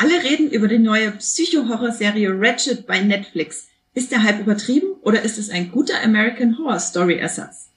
Alle reden über die neue Psycho-Horror-Serie Ratchet bei Netflix. Ist der Hype übertrieben oder ist es ein guter American Horror Story Ersatz?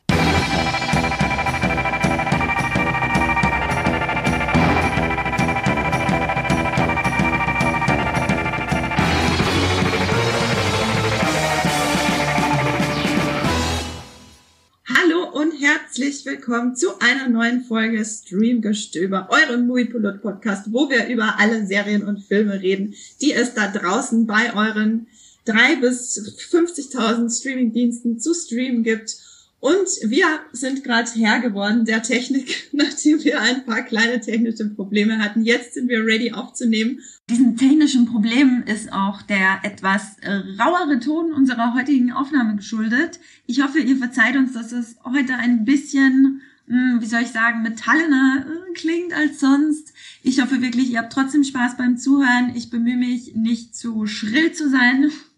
Herzlich willkommen zu einer neuen Folge Streamgestöber, eurem Moviepilot Podcast, wo wir über alle Serien und Filme reden, die es da draußen bei euren drei bis 50.000 Streamingdiensten zu streamen gibt und wir sind gerade Herr geworden der Technik, nachdem wir ein paar kleine technische Probleme hatten. Jetzt sind wir ready aufzunehmen. Diesen technischen Problemen ist auch der etwas äh, rauere Ton unserer heutigen Aufnahme geschuldet. Ich hoffe, ihr verzeiht uns, dass es heute ein bisschen, hm, wie soll ich sagen, metallener äh, klingt als sonst. Ich hoffe wirklich, ihr habt trotzdem Spaß beim Zuhören. Ich bemühe mich, nicht zu schrill zu sein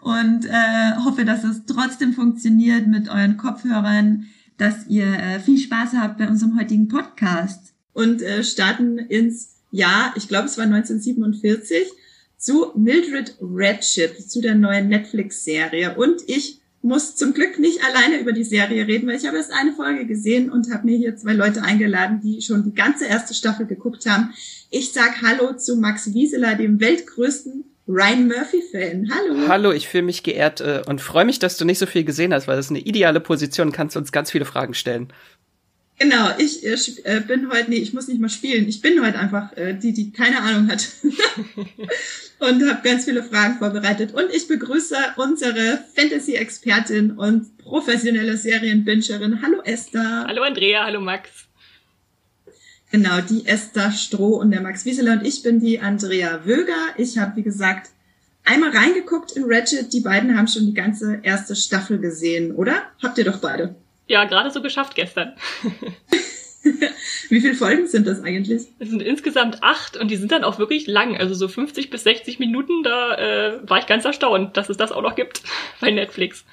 und äh, hoffe, dass es trotzdem funktioniert mit euren Kopfhörern, dass ihr äh, viel Spaß habt bei unserem heutigen Podcast. Und äh, starten ins Jahr, ich glaube es war 1947, zu Mildred Redship, zu der neuen Netflix-Serie. Und ich muss zum Glück nicht alleine über die Serie reden, weil ich habe erst eine Folge gesehen und habe mir hier zwei Leute eingeladen, die schon die ganze erste Staffel geguckt haben. Ich sag Hallo zu Max Wieseler, dem weltgrößten Ryan Murphy-Fan. Hallo. Hallo, ich fühle mich geehrt äh, und freue mich, dass du nicht so viel gesehen hast, weil das ist eine ideale Position, kannst uns ganz viele Fragen stellen. Genau, ich äh, äh bin heute, nee, ich muss nicht mal spielen. Ich bin heute einfach äh, die, die keine Ahnung hat. und habe ganz viele Fragen vorbereitet. Und ich begrüße unsere Fantasy-Expertin und professionelle Serienbingerin. Hallo Esther. Hallo Andrea, hallo Max. Genau, die Esther Stroh und der Max Wieseler und ich bin die Andrea Wöger. Ich habe, wie gesagt, einmal reingeguckt in Ratchet. Die beiden haben schon die ganze erste Staffel gesehen, oder? Habt ihr doch beide. Ja, gerade so geschafft gestern. Wie viele Folgen sind das eigentlich? Es sind insgesamt acht und die sind dann auch wirklich lang, also so 50 bis 60 Minuten. Da äh, war ich ganz erstaunt, dass es das auch noch gibt bei Netflix.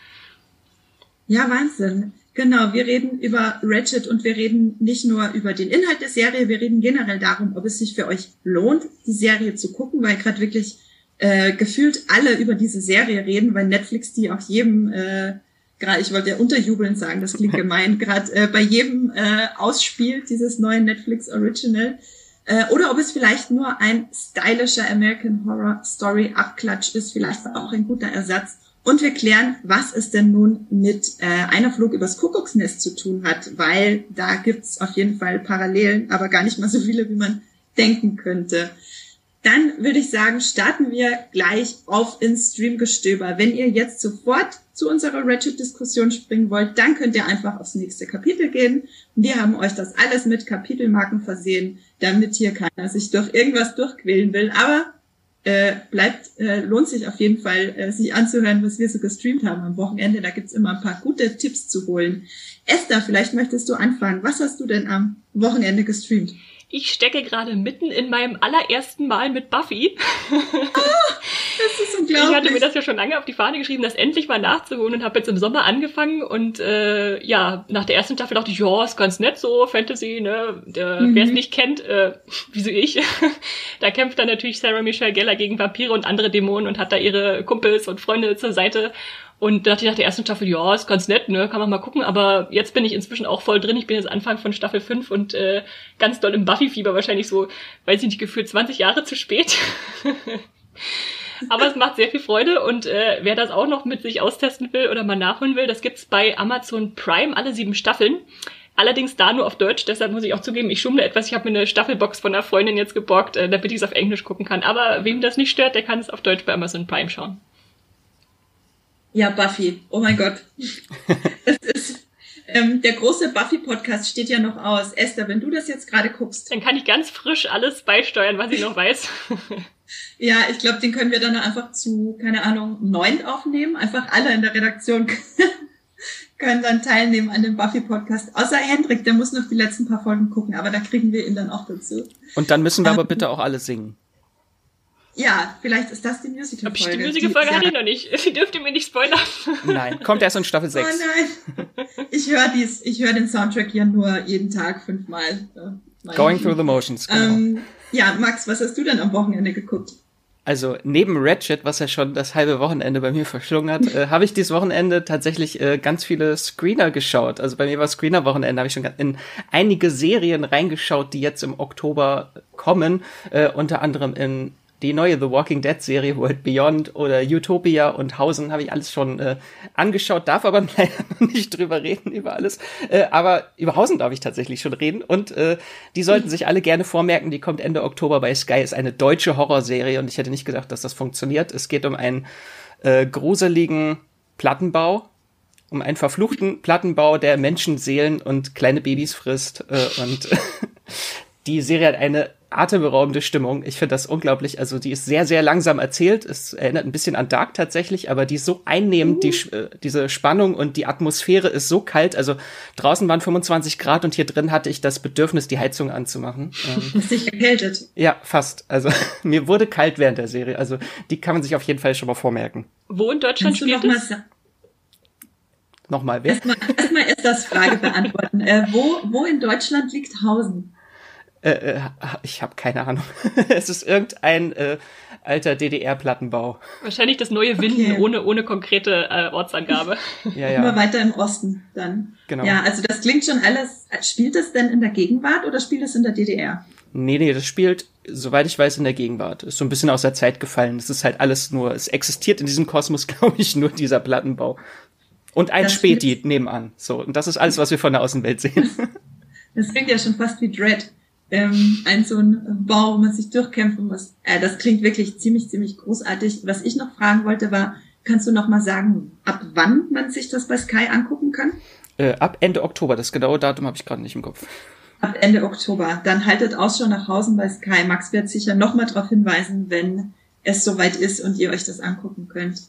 Ja, Wahnsinn. Genau, wir reden über Ratchet und wir reden nicht nur über den Inhalt der Serie, wir reden generell darum, ob es sich für euch lohnt, die Serie zu gucken, weil gerade wirklich äh, gefühlt alle über diese Serie reden, weil Netflix die auch jedem, äh, gerade ich wollte ja unterjubeln sagen, das klingt gemein, gerade äh, bei jedem äh, ausspielt, dieses neue Netflix Original. Äh, oder ob es vielleicht nur ein stylischer American Horror Story Abklatsch ist, vielleicht auch ein guter Ersatz und wir klären, was es denn nun mit äh, einer Flug übers Kuckucksnest zu tun hat, weil da gibt's auf jeden Fall Parallelen, aber gar nicht mal so viele, wie man denken könnte. Dann würde ich sagen, starten wir gleich auf ins Streamgestöber. Wenn ihr jetzt sofort zu unserer Ratchet-Diskussion springen wollt, dann könnt ihr einfach aufs nächste Kapitel gehen. Wir haben euch das alles mit Kapitelmarken versehen, damit hier keiner sich durch irgendwas durchquälen will. Aber äh, bleibt, äh, lohnt sich auf jeden Fall, äh, sich anzuhören, was wir so gestreamt haben am Wochenende. Da gibt's immer ein paar gute Tipps zu holen. Esther, vielleicht möchtest du anfangen. Was hast du denn am Wochenende gestreamt? Ich stecke gerade mitten in meinem allerersten Mal mit Buffy. Oh, das ist unglaublich. Ich hatte mir das ja schon lange auf die Fahne geschrieben, das endlich mal nachzuholen und habe jetzt im Sommer angefangen und äh, ja, nach der ersten Staffel dachte ich, ja, ist ganz nett so, Fantasy, ne? mhm. Wer es nicht kennt, äh, wie so ich, da kämpft dann natürlich Sarah Michelle Geller gegen Vampire und andere Dämonen und hat da ihre Kumpels und Freunde zur Seite und da dachte ich nach der ersten Staffel, ja, ist ganz nett, ne, kann man mal gucken. Aber jetzt bin ich inzwischen auch voll drin. Ich bin jetzt Anfang von Staffel 5 und äh, ganz doll im Buffy-Fieber wahrscheinlich so, weiß ich nicht, gefühlt 20 Jahre zu spät. aber es macht sehr viel Freude und äh, wer das auch noch mit sich austesten will oder mal nachholen will, das gibt's bei Amazon Prime, alle sieben Staffeln. Allerdings da nur auf Deutsch, deshalb muss ich auch zugeben, ich schummle etwas. Ich habe mir eine Staffelbox von einer Freundin jetzt geborgt, äh, damit ich es auf Englisch gucken kann. Aber wem das nicht stört, der kann es auf Deutsch bei Amazon Prime schauen. Ja, Buffy. Oh mein Gott. Das ist, ähm, der große Buffy-Podcast steht ja noch aus. Esther, wenn du das jetzt gerade guckst. Dann kann ich ganz frisch alles beisteuern, was ich noch weiß. ja, ich glaube, den können wir dann einfach zu, keine Ahnung, neun aufnehmen. Einfach alle in der Redaktion können dann teilnehmen an dem Buffy-Podcast. Außer Hendrik, der muss noch die letzten paar Folgen gucken, aber da kriegen wir ihn dann auch dazu. Und dann müssen wir aber ähm, bitte auch alle singen. Ja, vielleicht ist das die Musical-Folge. Die Musical-Folge hatte ich noch nicht. Sie dürfte mir nicht spoilern. Nein, kommt erst in Staffel 6. Oh nein. Ich höre dies, ich höre den Soundtrack ja nur jeden Tag fünfmal. Äh, Going through the motions. Genau. Ähm, Ja, Max, was hast du denn am Wochenende geguckt? Also neben Ratchet, was ja schon das halbe Wochenende bei mir verschlungen hat, äh, habe ich dieses Wochenende tatsächlich äh, ganz viele Screener geschaut. Also bei mir war Screener-Wochenende, habe ich schon in einige Serien reingeschaut, die jetzt im Oktober kommen. Äh, unter anderem in die neue The Walking Dead Serie World Beyond oder Utopia und Hausen habe ich alles schon äh, angeschaut, darf aber leider noch nicht drüber reden über alles. Äh, aber über Hausen darf ich tatsächlich schon reden und äh, die sollten sich alle gerne vormerken. Die kommt Ende Oktober bei Sky, ist eine deutsche Horrorserie und ich hätte nicht gedacht, dass das funktioniert. Es geht um einen äh, gruseligen Plattenbau, um einen verfluchten Plattenbau, der Menschenseelen und kleine Babys frisst äh, und die Serie hat eine atemberaubende Stimmung. Ich finde das unglaublich. Also die ist sehr, sehr langsam erzählt. Es erinnert ein bisschen an Dark tatsächlich, aber die ist so einnehmend, uh. die, äh, diese Spannung und die Atmosphäre ist so kalt. Also draußen waren 25 Grad und hier drin hatte ich das Bedürfnis, die Heizung anzumachen. Ähm, Ist sich erkältet? Ja, fast. Also mir wurde kalt während der Serie. Also die kann man sich auf jeden Fall schon mal vormerken. Wo in Deutschland spielt es? Nochmal, wer? Erstmal, erstmal ist das Frage beantworten. äh, wo, wo in Deutschland liegt Hausen? Äh, äh, ich habe keine Ahnung. es ist irgendein äh, alter DDR-Plattenbau. Wahrscheinlich das neue Winden okay. ohne, ohne konkrete äh, Ortsangabe. ja, ja. Immer weiter im Osten dann. Genau. Ja, also das klingt schon alles. Spielt es denn in der Gegenwart oder spielt es in der DDR? Nee, nee, das spielt, soweit ich weiß, in der Gegenwart. Ist so ein bisschen aus der Zeit gefallen. Es ist halt alles nur, es existiert in diesem Kosmos, glaube ich, nur dieser Plattenbau. Und ein das Späti nebenan. So, und das ist alles, was wir von der Außenwelt sehen. Das klingt ja schon fast wie Dread ähm, ein so ein Bau, wo man sich durchkämpfen muss. Äh, das klingt wirklich ziemlich, ziemlich großartig. Was ich noch fragen wollte, war, kannst du noch mal sagen, ab wann man sich das bei Sky angucken kann? Äh, ab Ende Oktober. Das genaue Datum habe ich gerade nicht im Kopf. Ab Ende Oktober. Dann haltet Ausschau nach Hause bei Sky. Max wird sicher noch mal darauf hinweisen, wenn es soweit ist und ihr euch das angucken könnt.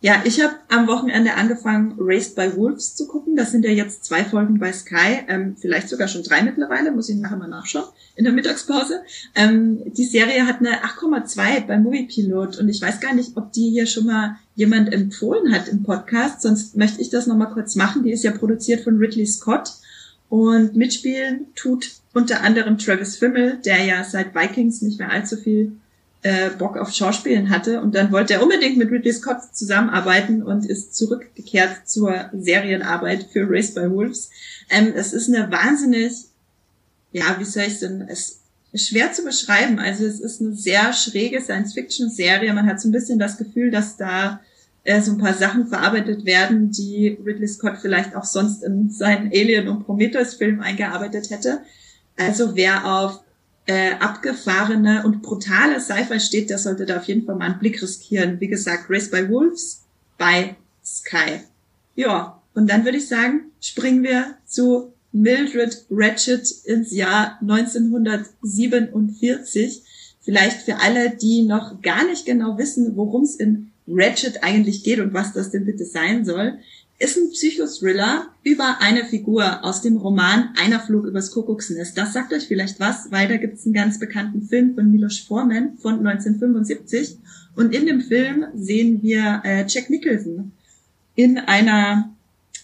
Ja, ich habe am Wochenende angefangen, Raised by Wolves zu gucken. Das sind ja jetzt zwei Folgen bei Sky, ähm, vielleicht sogar schon drei mittlerweile, muss ich nachher mal nachschauen, in der Mittagspause. Ähm, die Serie hat eine 8,2 beim Moviepilot und ich weiß gar nicht, ob die hier schon mal jemand empfohlen hat im Podcast, sonst möchte ich das nochmal kurz machen. Die ist ja produziert von Ridley Scott und mitspielen tut unter anderem Travis Fimmel, der ja seit Vikings nicht mehr allzu viel äh, Bock auf Schauspielen hatte und dann wollte er unbedingt mit Ridley Scott zusammenarbeiten und ist zurückgekehrt zur Serienarbeit für Race by Wolves. Ähm, es ist eine wahnsinnig, ja, wie soll ich denn, es ist schwer zu beschreiben. Also es ist eine sehr schräge Science-Fiction-Serie. Man hat so ein bisschen das Gefühl, dass da äh, so ein paar Sachen verarbeitet werden, die Ridley Scott vielleicht auch sonst in seinen Alien- und Prometheus-Film eingearbeitet hätte. Also wer auf äh, abgefahrene und brutale Sci-Fi steht, der sollte da auf jeden Fall mal einen Blick riskieren. Wie gesagt, Race by Wolves bei Sky. Ja, und dann würde ich sagen, springen wir zu Mildred Ratchet ins Jahr 1947. Vielleicht für alle, die noch gar nicht genau wissen, worum es in Ratchet eigentlich geht und was das denn bitte sein soll ist ein Psychothriller über eine Figur aus dem Roman Einer flog übers Kuckucksnest. Das sagt euch vielleicht was, weil da gibt es einen ganz bekannten Film von Milos Forman von 1975. Und in dem Film sehen wir äh, Jack Nicholson in einer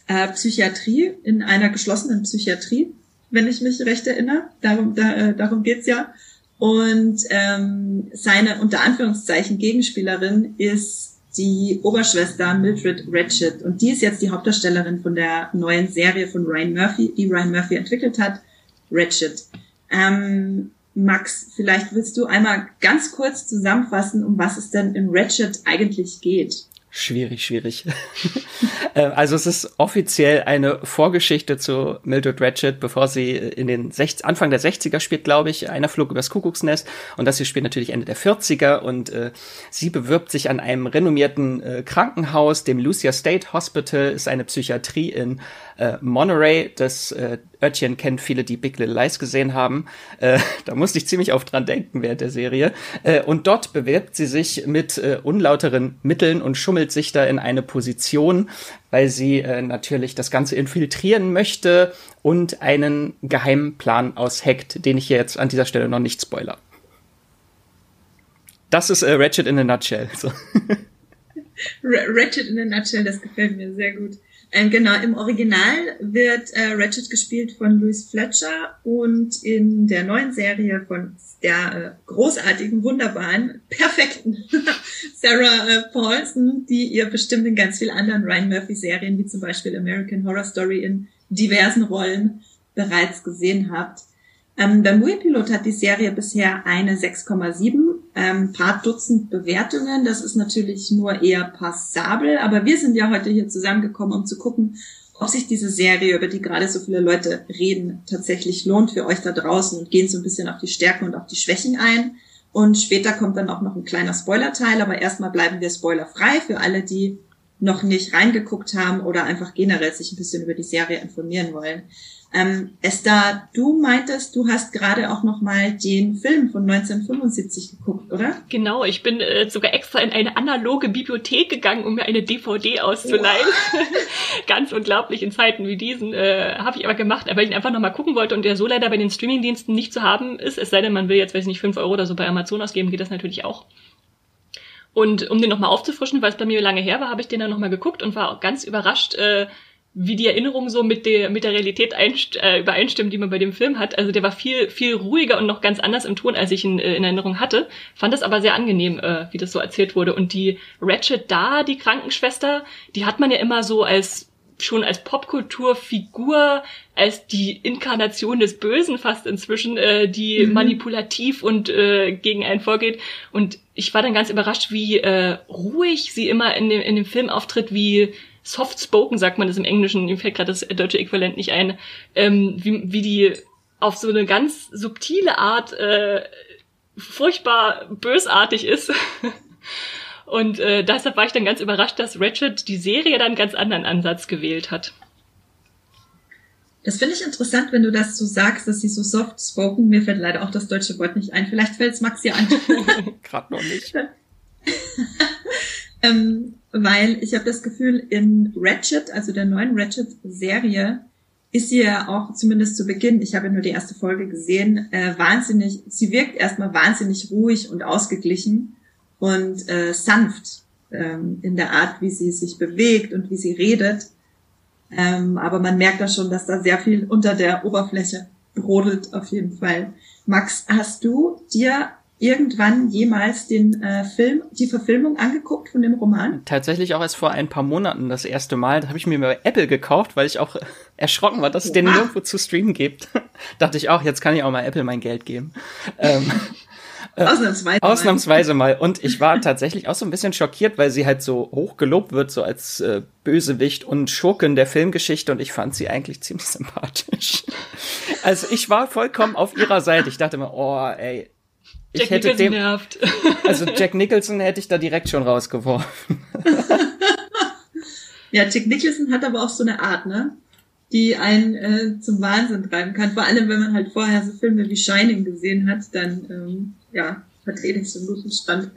äh, Psychiatrie, in einer geschlossenen Psychiatrie, wenn ich mich recht erinnere. Darum, da, äh, darum geht's ja. Und ähm, seine unter Anführungszeichen Gegenspielerin ist die Oberschwester Mildred Ratchet. Und die ist jetzt die Hauptdarstellerin von der neuen Serie von Ryan Murphy, die Ryan Murphy entwickelt hat, Ratchet. Ähm, Max, vielleicht willst du einmal ganz kurz zusammenfassen, um was es denn in Ratchet eigentlich geht. Schwierig, schwierig. Äh, also es ist offiziell eine Vorgeschichte zu Mildred Ratchet, bevor sie in den 60, Anfang der 60er spielt, glaube ich. Einer flog übers Kuckucksnest und das hier spielt natürlich Ende der 40er und äh, sie bewirbt sich an einem renommierten äh, Krankenhaus, dem Lucia State Hospital, ist eine Psychiatrie in äh, Monterey, das äh, Örtchen kennt viele, die Big Little Lies gesehen haben. Äh, da musste ich ziemlich oft dran denken während der Serie. Äh, und dort bewirbt sie sich mit äh, unlauteren Mitteln und schummelt sich da in eine Position, weil sie äh, natürlich das Ganze infiltrieren möchte und einen geheimen Plan ausheckt, den ich jetzt an dieser Stelle noch nicht spoiler. Das ist äh, Ratchet in a Nutshell. So. Ratchet in a Nutshell, das gefällt mir sehr gut. Ähm, genau, im Original wird äh, Ratchet gespielt von Louis Fletcher und in der neuen Serie von der äh, großartigen, wunderbaren, perfekten Sarah äh, Paulson, die ihr bestimmt in ganz vielen anderen Ryan Murphy-Serien, wie zum Beispiel American Horror Story in diversen Rollen bereits gesehen habt. Ähm, der Movie-Pilot hat die Serie bisher eine 6,7, ähm, paar Dutzend Bewertungen. Das ist natürlich nur eher passabel, aber wir sind ja heute hier zusammengekommen, um zu gucken, ob sich diese Serie, über die gerade so viele Leute reden, tatsächlich lohnt für euch da draußen und gehen so ein bisschen auf die Stärken und auf die Schwächen ein. Und später kommt dann auch noch ein kleiner Spoilerteil, aber erstmal bleiben wir spoilerfrei für alle, die noch nicht reingeguckt haben oder einfach generell sich ein bisschen über die Serie informieren wollen. Ähm, Esther, du meintest, du hast gerade auch noch mal den Film von 1975 geguckt, oder? Genau, ich bin äh, sogar extra in eine analoge Bibliothek gegangen, um mir eine DVD auszuleihen. Ganz unglaublich in Zeiten wie diesen äh, habe ich aber gemacht, weil ich ihn einfach noch mal gucken wollte und der so leider bei den Streamingdiensten nicht zu haben ist. Es sei denn, man will jetzt, weiß ich nicht, fünf Euro oder so bei Amazon ausgeben, geht das natürlich auch. Und um den nochmal aufzufrischen, weil es bei mir lange her war, habe ich den dann nochmal geguckt und war auch ganz überrascht, äh, wie die Erinnerung so mit der, mit der Realität einst äh, übereinstimmt, die man bei dem Film hat. Also der war viel, viel ruhiger und noch ganz anders im Ton, als ich ihn äh, in Erinnerung hatte. Fand das aber sehr angenehm, äh, wie das so erzählt wurde. Und die Ratchet da, die Krankenschwester, die hat man ja immer so als schon als Popkulturfigur, als die Inkarnation des Bösen fast inzwischen, äh, die mhm. manipulativ und äh, gegen einen vorgeht. Und ich war dann ganz überrascht, wie äh, ruhig sie immer in dem, in dem Film auftritt, wie soft-spoken, sagt man das im Englischen, mir fällt gerade das deutsche Äquivalent nicht ein, ähm, wie, wie die auf so eine ganz subtile Art äh, furchtbar bösartig ist. Und äh, deshalb war ich dann ganz überrascht, dass Ratchet die Serie dann einen ganz anderen Ansatz gewählt hat. Das finde ich interessant, wenn du das so sagst, dass sie so soft spoken. Mir fällt leider auch das deutsche Wort nicht ein. Vielleicht fällt es Max ja an. Gerade noch nicht. ähm, weil ich habe das Gefühl, in Ratchet, also der neuen Ratchet-Serie, ist sie ja auch zumindest zu Beginn, ich habe ja nur die erste Folge gesehen, äh, wahnsinnig, sie wirkt erstmal wahnsinnig ruhig und ausgeglichen und äh, sanft ähm, in der Art, wie sie sich bewegt und wie sie redet. Ähm, aber man merkt da schon, dass da sehr viel unter der Oberfläche brodelt auf jeden Fall. Max, hast du dir irgendwann jemals den äh, Film, die Verfilmung angeguckt von dem Roman? Tatsächlich auch erst vor ein paar Monaten das erste Mal. Da habe ich mir bei Apple gekauft, weil ich auch erschrocken war, dass es den nirgendwo zu streamen gibt. Dachte ich auch, jetzt kann ich auch mal Apple mein Geld geben. ähm, äh, Ausnahmsweise. Ausnahmsweise mal. Und ich war tatsächlich auch so ein bisschen schockiert, weil sie halt so hoch gelobt wird, so als äh, Bösewicht und Schurken der Filmgeschichte und ich fand sie eigentlich ziemlich sympathisch. Also ich war vollkommen auf ihrer Seite. Ich dachte mir, oh, ey, ich Jack hätte Nicholson dem, nervt. Also Jack Nicholson hätte ich da direkt schon rausgeworfen. ja, Jack Nicholson hat aber auch so eine Art, ne? Die einen äh, zum Wahnsinn treiben kann. Vor allem, wenn man halt vorher so Filme wie Shining gesehen hat, dann ähm, ja, vertrete ich so einen guten Stand.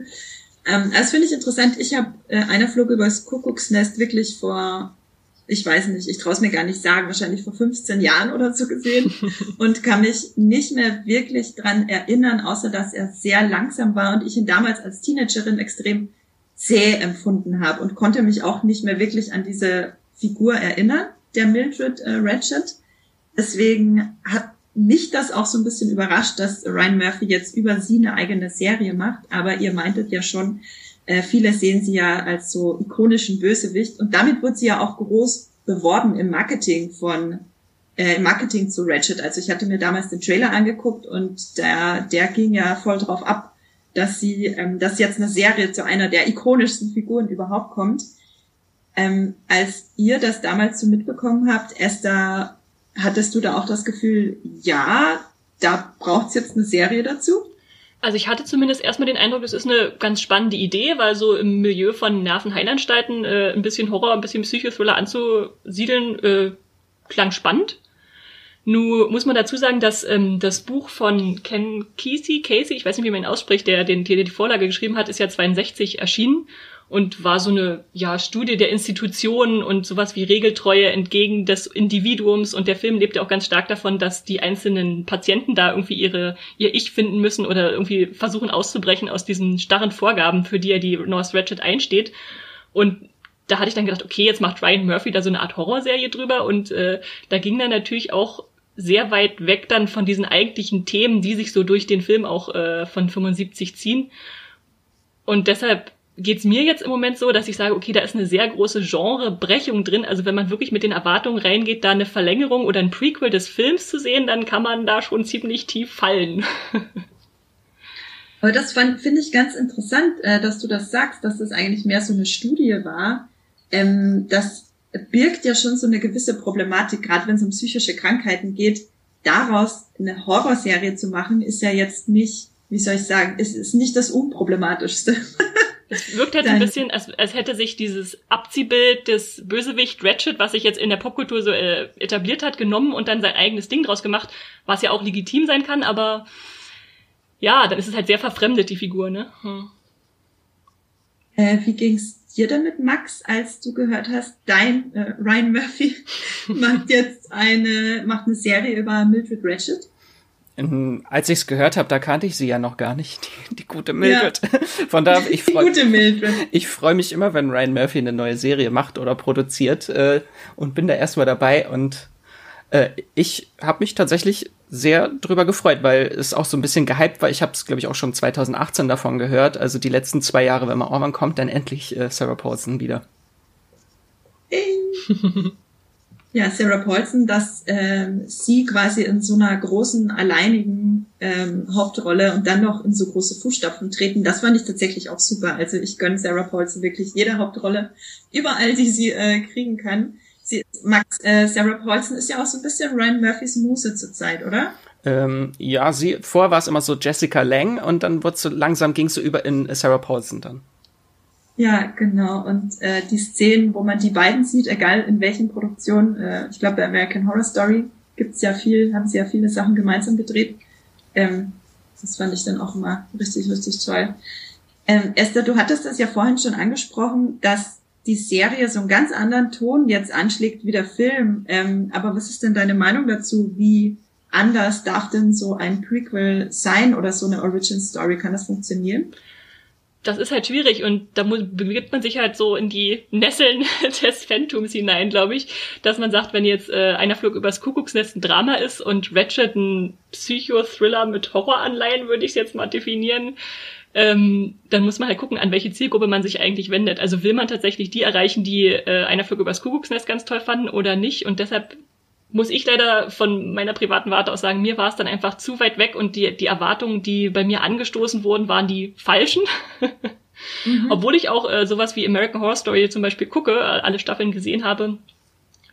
Ähm, das finde ich interessant. Ich habe äh, einer Flug übers Kuckucksnest wirklich vor ich weiß nicht, ich traue es mir gar nicht sagen, wahrscheinlich vor 15 Jahren oder so gesehen und kann mich nicht mehr wirklich dran erinnern, außer dass er sehr langsam war und ich ihn damals als Teenagerin extrem zäh empfunden habe und konnte mich auch nicht mehr wirklich an diese Figur erinnern, der Mildred äh, Ratchet. Deswegen hat mich das auch so ein bisschen überrascht, dass Ryan Murphy jetzt über sie eine eigene Serie macht, aber ihr meintet ja schon, äh, viele sehen sie ja als so ikonischen Bösewicht und damit wird sie ja auch groß beworben im Marketing von äh, im Marketing zu Ratchet. Also ich hatte mir damals den Trailer angeguckt und der der ging ja voll drauf ab, dass sie ähm, dass jetzt eine Serie zu einer der ikonischsten Figuren überhaupt kommt. Ähm, als ihr das damals so mitbekommen habt, Esther, hattest du da auch das Gefühl, ja, da braucht's jetzt eine Serie dazu? Also ich hatte zumindest erstmal den Eindruck, das ist eine ganz spannende Idee, weil so im Milieu von Nervenheilanstalten äh, ein bisschen Horror, ein bisschen Psychothriller anzusiedeln, äh, klang spannend. Nun muss man dazu sagen, dass ähm, das Buch von Ken Kesey, Casey, ich weiß nicht, wie man ihn ausspricht, der, den, der die Vorlage geschrieben hat, ist ja 62 erschienen und war so eine ja, Studie der Institutionen und sowas wie Regeltreue entgegen des Individuums. Und der Film lebt ja auch ganz stark davon, dass die einzelnen Patienten da irgendwie ihre ihr Ich finden müssen oder irgendwie versuchen auszubrechen aus diesen starren Vorgaben, für die ja die North Ratchet einsteht. Und da hatte ich dann gedacht, okay, jetzt macht Ryan Murphy da so eine Art Horrorserie drüber. Und äh, da ging dann natürlich auch sehr weit weg dann von diesen eigentlichen Themen, die sich so durch den Film auch äh, von 75 ziehen. Und deshalb geht's mir jetzt im Moment so, dass ich sage, okay, da ist eine sehr große Genrebrechung drin. Also wenn man wirklich mit den Erwartungen reingeht, da eine Verlängerung oder ein Prequel des Films zu sehen, dann kann man da schon ziemlich tief fallen. Aber das finde ich ganz interessant, äh, dass du das sagst, dass das eigentlich mehr so eine Studie war. Ähm, das birgt ja schon so eine gewisse Problematik, gerade wenn es um psychische Krankheiten geht. Daraus eine Horrorserie zu machen, ist ja jetzt nicht, wie soll ich sagen, ist, ist nicht das Unproblematischste. Es wirkt halt ein bisschen, als, als hätte sich dieses Abziehbild des Bösewicht Ratchet, was sich jetzt in der Popkultur so äh, etabliert hat, genommen und dann sein eigenes Ding draus gemacht, was ja auch legitim sein kann, aber ja, dann ist es halt sehr verfremdet, die Figur, ne? Hm. Äh, wie ging's dir damit, Max, als du gehört hast, dein äh, Ryan Murphy macht jetzt eine, macht eine Serie über Mildred Ratchet? In, als ich es gehört habe, da kannte ich sie ja noch gar nicht, die, die gute Mildred. Ja. Von da ich freue ich freue mich immer, wenn Ryan Murphy eine neue Serie macht oder produziert äh, und bin da erstmal dabei und äh, ich habe mich tatsächlich sehr drüber gefreut, weil es auch so ein bisschen gehypt war. Ich habe es, glaube ich, auch schon 2018 davon gehört. Also die letzten zwei Jahre, wenn man irgendwann kommt, dann endlich äh, Sarah Paulson wieder. ja, Sarah Paulson, dass ähm, sie quasi in so einer großen, alleinigen ähm, Hauptrolle und dann noch in so große Fußstapfen treten, das fand ich tatsächlich auch super. Also ich gönne Sarah Paulson wirklich jede Hauptrolle, überall, die sie äh, kriegen kann. Sie, Max, äh, Sarah Paulson ist ja auch so ein bisschen Ryan Murphys Muse zurzeit, oder? Ähm, ja, sie, vorher war es immer so Jessica Lang und dann wurde so langsam ging es so über in Sarah Paulson dann. Ja, genau. Und äh, die Szenen, wo man die beiden sieht, egal in welchen Produktionen, äh, ich glaube bei American Horror Story gibt's ja viel, haben sie ja viele Sachen gemeinsam gedreht. Ähm, das fand ich dann auch immer richtig, richtig toll. Ähm, Esther, du hattest das ja vorhin schon angesprochen, dass die Serie so einen ganz anderen Ton jetzt anschlägt wie der Film. Ähm, aber was ist denn deine Meinung dazu? Wie anders darf denn so ein Prequel sein oder so eine Origin Story? Kann das funktionieren? Das ist halt schwierig und da muss, begibt man sich halt so in die Nesseln des Phantoms hinein, glaube ich, dass man sagt, wenn jetzt äh, einer Flug übers Kuckucksnest ein Drama ist und Ratchet ein Psychothriller mit Horroranleihen, würde ich es jetzt mal definieren, ähm, dann muss man halt gucken, an welche Zielgruppe man sich eigentlich wendet. Also will man tatsächlich die erreichen, die äh, einer Flug übers Kuckucksnest ganz toll fanden oder nicht und deshalb muss ich leider von meiner privaten Warte aus sagen, mir war es dann einfach zu weit weg und die, die Erwartungen, die bei mir angestoßen wurden, waren die falschen. mhm. Obwohl ich auch äh, sowas wie American Horror Story zum Beispiel gucke, äh, alle Staffeln gesehen habe,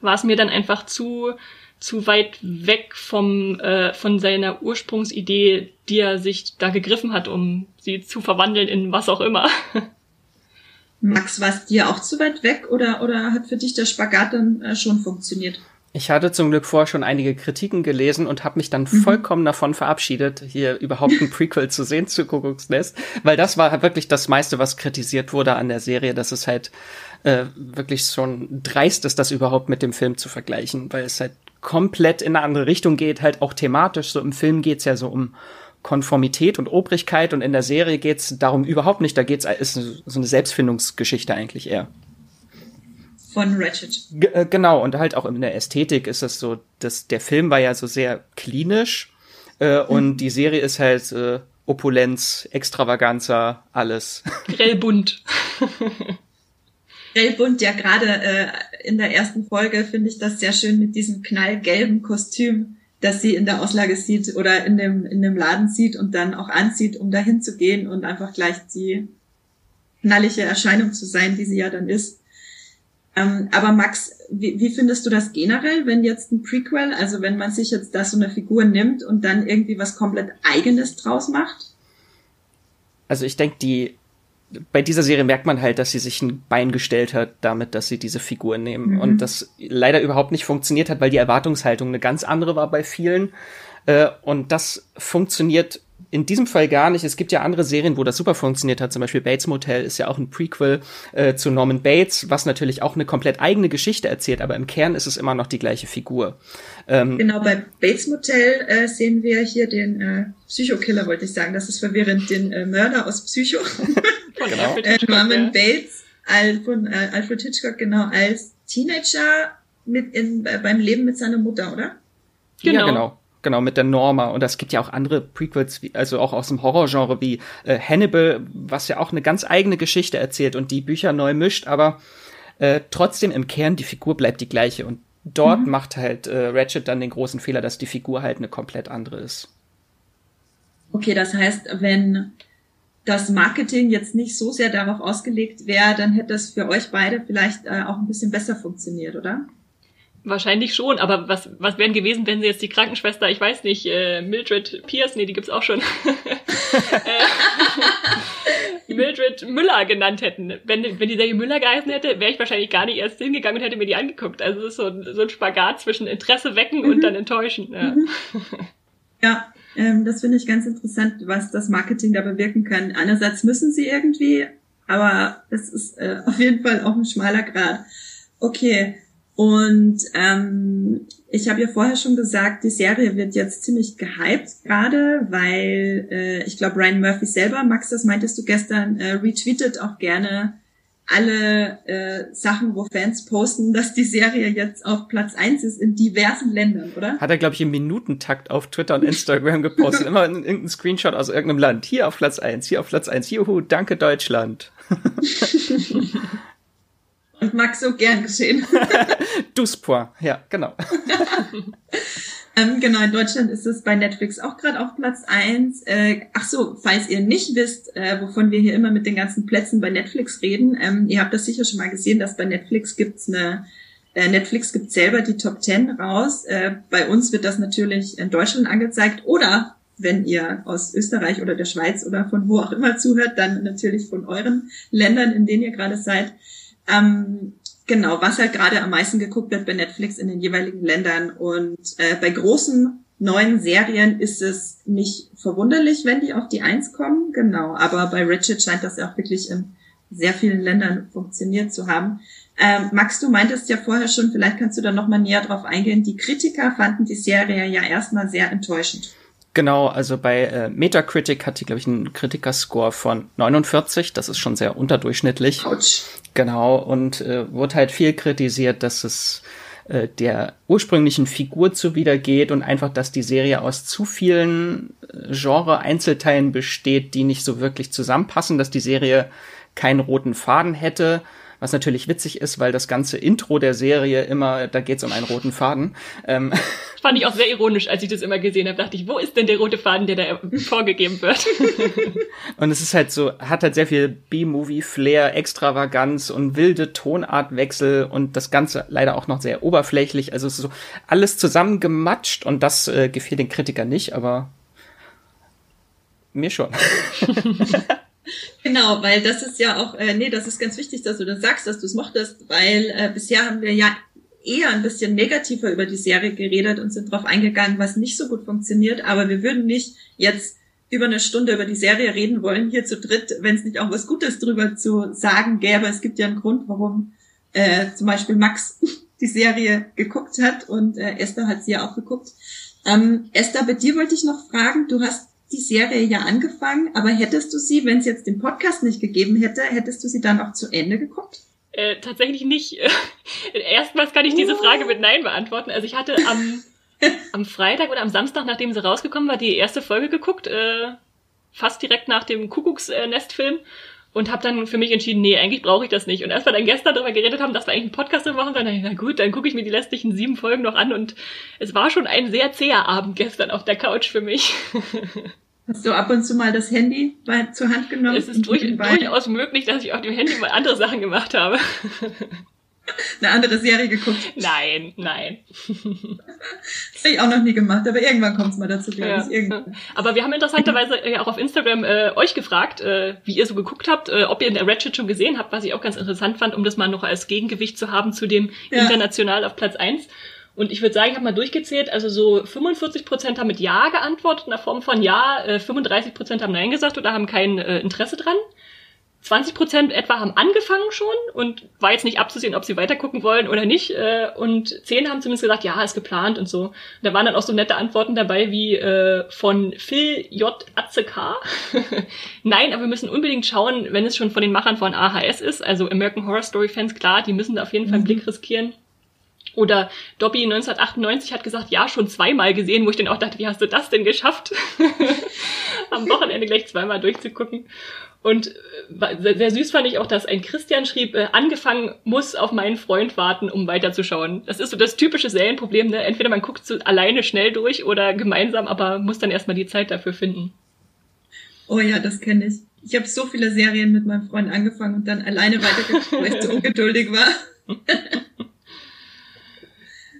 war es mir dann einfach zu zu weit weg vom äh, von seiner Ursprungsidee, die er sich da gegriffen hat, um sie zu verwandeln in was auch immer. Max, war es dir auch zu weit weg oder oder hat für dich der Spagat dann äh, schon funktioniert? Ich hatte zum Glück vorher schon einige Kritiken gelesen und habe mich dann mhm. vollkommen davon verabschiedet, hier überhaupt ein Prequel zu sehen zu Kuckucksnest, weil das war halt wirklich das meiste, was kritisiert wurde an der Serie, dass es halt äh, wirklich schon dreist ist, das überhaupt mit dem Film zu vergleichen, weil es halt komplett in eine andere Richtung geht, halt auch thematisch. So im Film geht's ja so um Konformität und Obrigkeit und in der Serie geht's darum überhaupt nicht. Da geht's ist so eine Selbstfindungsgeschichte eigentlich eher von Ratchet. G äh, genau, und halt auch in der Ästhetik ist es so, dass der Film war ja so sehr klinisch äh, mhm. und die Serie ist halt äh, Opulenz, Extravaganza, alles. Grellbunt. Grellbunt, ja gerade äh, in der ersten Folge finde ich das sehr schön mit diesem knallgelben Kostüm, das sie in der Auslage sieht oder in dem, in dem Laden sieht und dann auch anzieht, um dahin zu gehen und einfach gleich die knallige Erscheinung zu sein, die sie ja dann ist. Ähm, aber Max, wie, wie findest du das generell, wenn jetzt ein Prequel, also wenn man sich jetzt da so eine Figur nimmt und dann irgendwie was komplett eigenes draus macht? Also ich denke, die bei dieser Serie merkt man halt, dass sie sich ein Bein gestellt hat, damit, dass sie diese Figur nehmen. Mhm. Und das leider überhaupt nicht funktioniert hat, weil die Erwartungshaltung eine ganz andere war bei vielen. Äh, und das funktioniert in diesem Fall gar nicht. Es gibt ja andere Serien, wo das super funktioniert hat. Zum Beispiel Bates Motel ist ja auch ein Prequel äh, zu Norman Bates, was natürlich auch eine komplett eigene Geschichte erzählt, aber im Kern ist es immer noch die gleiche Figur. Ähm, genau, bei Bates Motel äh, sehen wir hier den äh, Psychokiller, wollte ich sagen. Das ist verwirrend, den äh, Mörder aus Psycho. genau. äh, Norman Bates von äh, Alfred Hitchcock, genau, als Teenager mit in, äh, beim Leben mit seiner Mutter, oder? Genau. Ja, genau. Genau, mit der Norma. Und es gibt ja auch andere Prequels, wie, also auch aus dem Horrorgenre wie äh, Hannibal, was ja auch eine ganz eigene Geschichte erzählt und die Bücher neu mischt, aber äh, trotzdem im Kern die Figur bleibt die gleiche. Und dort mhm. macht halt äh, Ratchet dann den großen Fehler, dass die Figur halt eine komplett andere ist. Okay, das heißt, wenn das Marketing jetzt nicht so sehr darauf ausgelegt wäre, dann hätte das für euch beide vielleicht äh, auch ein bisschen besser funktioniert, oder? Wahrscheinlich schon, aber was, was wären gewesen, wenn sie jetzt die Krankenschwester, ich weiß nicht, äh, Mildred Pierce, nee, die gibt's auch schon, äh, Mildred Müller genannt hätten. Wenn, wenn die Serie Müller geheißen hätte, wäre ich wahrscheinlich gar nicht erst hingegangen und hätte mir die angeguckt. Also es ist so, ein, so ein Spagat zwischen Interesse wecken mhm. und dann enttäuschen. Ja, mhm. ja ähm, das finde ich ganz interessant, was das Marketing da bewirken kann. Einerseits müssen sie irgendwie, aber es ist äh, auf jeden Fall auch ein schmaler Grad. Okay, und ähm, ich habe ja vorher schon gesagt, die Serie wird jetzt ziemlich gehypt gerade, weil äh, ich glaube Ryan Murphy selber, Max, das meintest du gestern, äh, retweetet auch gerne alle äh, Sachen, wo Fans posten, dass die Serie jetzt auf Platz eins ist in diversen Ländern, oder? Hat er, glaube ich, im Minutentakt auf Twitter und Instagram gepostet. Immer in, irgendein Screenshot aus irgendeinem Land. Hier auf Platz eins, hier auf Platz eins. Juhu, danke Deutschland. Und mag so gern geschehen. Duspoint, ja, genau. ähm, genau, in Deutschland ist es bei Netflix auch gerade auf Platz eins. Äh, ach so, falls ihr nicht wisst, äh, wovon wir hier immer mit den ganzen Plätzen bei Netflix reden, ähm, ihr habt das sicher schon mal gesehen, dass bei Netflix gibt's eine äh, Netflix gibt selber die Top 10 raus. Äh, bei uns wird das natürlich in Deutschland angezeigt oder wenn ihr aus Österreich oder der Schweiz oder von wo auch immer zuhört, dann natürlich von euren Ländern, in denen ihr gerade seid. Ähm, genau, was halt gerade am meisten geguckt wird bei Netflix in den jeweiligen Ländern. Und äh, bei großen neuen Serien ist es nicht verwunderlich, wenn die auf die Eins kommen. Genau, aber bei Richard scheint das ja auch wirklich in sehr vielen Ländern funktioniert zu haben. Ähm, Max, du meintest ja vorher schon, vielleicht kannst du da nochmal näher drauf eingehen. Die Kritiker fanden die Serie ja erstmal sehr enttäuschend. Genau, also bei äh, Metacritic hat die, glaube ich, einen Kritikerscore von 49. Das ist schon sehr unterdurchschnittlich. Ouch. Genau, und äh, wurde halt viel kritisiert, dass es äh, der ursprünglichen Figur zuwidergeht und einfach, dass die Serie aus zu vielen äh, Genre-Einzelteilen besteht, die nicht so wirklich zusammenpassen, dass die Serie keinen roten Faden hätte was natürlich witzig ist, weil das ganze Intro der Serie immer, da geht es um einen roten Faden. Ähm. Fand ich auch sehr ironisch, als ich das immer gesehen habe, dachte ich, wo ist denn der rote Faden, der da vorgegeben wird? und es ist halt so, hat halt sehr viel B-Movie-Flair, Extravaganz und wilde Tonartwechsel und das Ganze leider auch noch sehr oberflächlich. Also es ist so alles zusammengematscht und das äh, gefiel den Kritikern nicht, aber mir schon. Genau, weil das ist ja auch, äh, nee, das ist ganz wichtig, dass du das sagst, dass du es mochtest, weil äh, bisher haben wir ja eher ein bisschen negativer über die Serie geredet und sind drauf eingegangen, was nicht so gut funktioniert, aber wir würden nicht jetzt über eine Stunde über die Serie reden wollen, hier zu dritt, wenn es nicht auch was Gutes drüber zu sagen gäbe. Es gibt ja einen Grund, warum äh, zum Beispiel Max die Serie geguckt hat und äh, Esther hat sie ja auch geguckt. Ähm, Esther, bei dir wollte ich noch fragen, du hast die Serie ja angefangen, aber hättest du sie, wenn es jetzt den Podcast nicht gegeben hätte, hättest du sie dann auch zu Ende geguckt? Äh, tatsächlich nicht. Erstmals kann ich diese Frage mit Nein beantworten. Also ich hatte am, am Freitag oder am Samstag, nachdem sie rausgekommen war, die erste Folge geguckt, äh, fast direkt nach dem Kuckucksnestfilm und habe dann für mich entschieden, nee, eigentlich brauche ich das nicht. Und als wir dann gestern darüber geredet haben, dass wir eigentlich einen Podcast machen, dann na gut, dann gucke ich mir die restlichen sieben Folgen noch an und es war schon ein sehr zäher Abend gestern auf der Couch für mich. Hast du ab und zu mal das Handy zur Hand genommen? Es ist durch, durchaus möglich, dass ich auf dem Handy mal andere Sachen gemacht habe. Eine andere Serie geguckt? Nein, nein. das habe ich auch noch nie gemacht, aber irgendwann kommt es mal dazu, glaube ich. Ja. Aber wir haben interessanterweise ja auch auf Instagram äh, euch gefragt, äh, wie ihr so geguckt habt, äh, ob ihr in der Ratchet schon gesehen habt, was ich auch ganz interessant fand, um das mal noch als Gegengewicht zu haben zu dem ja. international auf Platz eins. Und ich würde sagen, ich habe mal durchgezählt, also so 45 Prozent haben mit Ja geantwortet, in der Form von Ja, äh, 35 Prozent haben Nein gesagt oder haben kein äh, Interesse dran. 20 Prozent etwa haben angefangen schon und war jetzt nicht abzusehen, ob sie weitergucken wollen oder nicht. Äh, und zehn haben zumindest gesagt, ja, ist geplant und so. Da waren dann auch so nette Antworten dabei wie äh, von Phil J. Atzek. Nein, aber wir müssen unbedingt schauen, wenn es schon von den Machern von AHS ist, also American Horror Story Fans, klar, die müssen da auf jeden Fall einen Blick riskieren. Oder Dobby 1998 hat gesagt, ja, schon zweimal gesehen, wo ich dann auch dachte, wie hast du das denn geschafft? Am Wochenende gleich zweimal durchzugucken. Und äh, sehr süß fand ich auch, dass ein Christian schrieb, äh, angefangen muss auf meinen Freund warten, um weiterzuschauen. Das ist so das typische Serienproblem, ne? Entweder man guckt so alleine schnell durch oder gemeinsam, aber muss dann erstmal die Zeit dafür finden. Oh ja, das kenne ich. Ich habe so viele Serien mit meinem Freund angefangen und dann alleine weitergeguckt, weil ich zu ungeduldig war.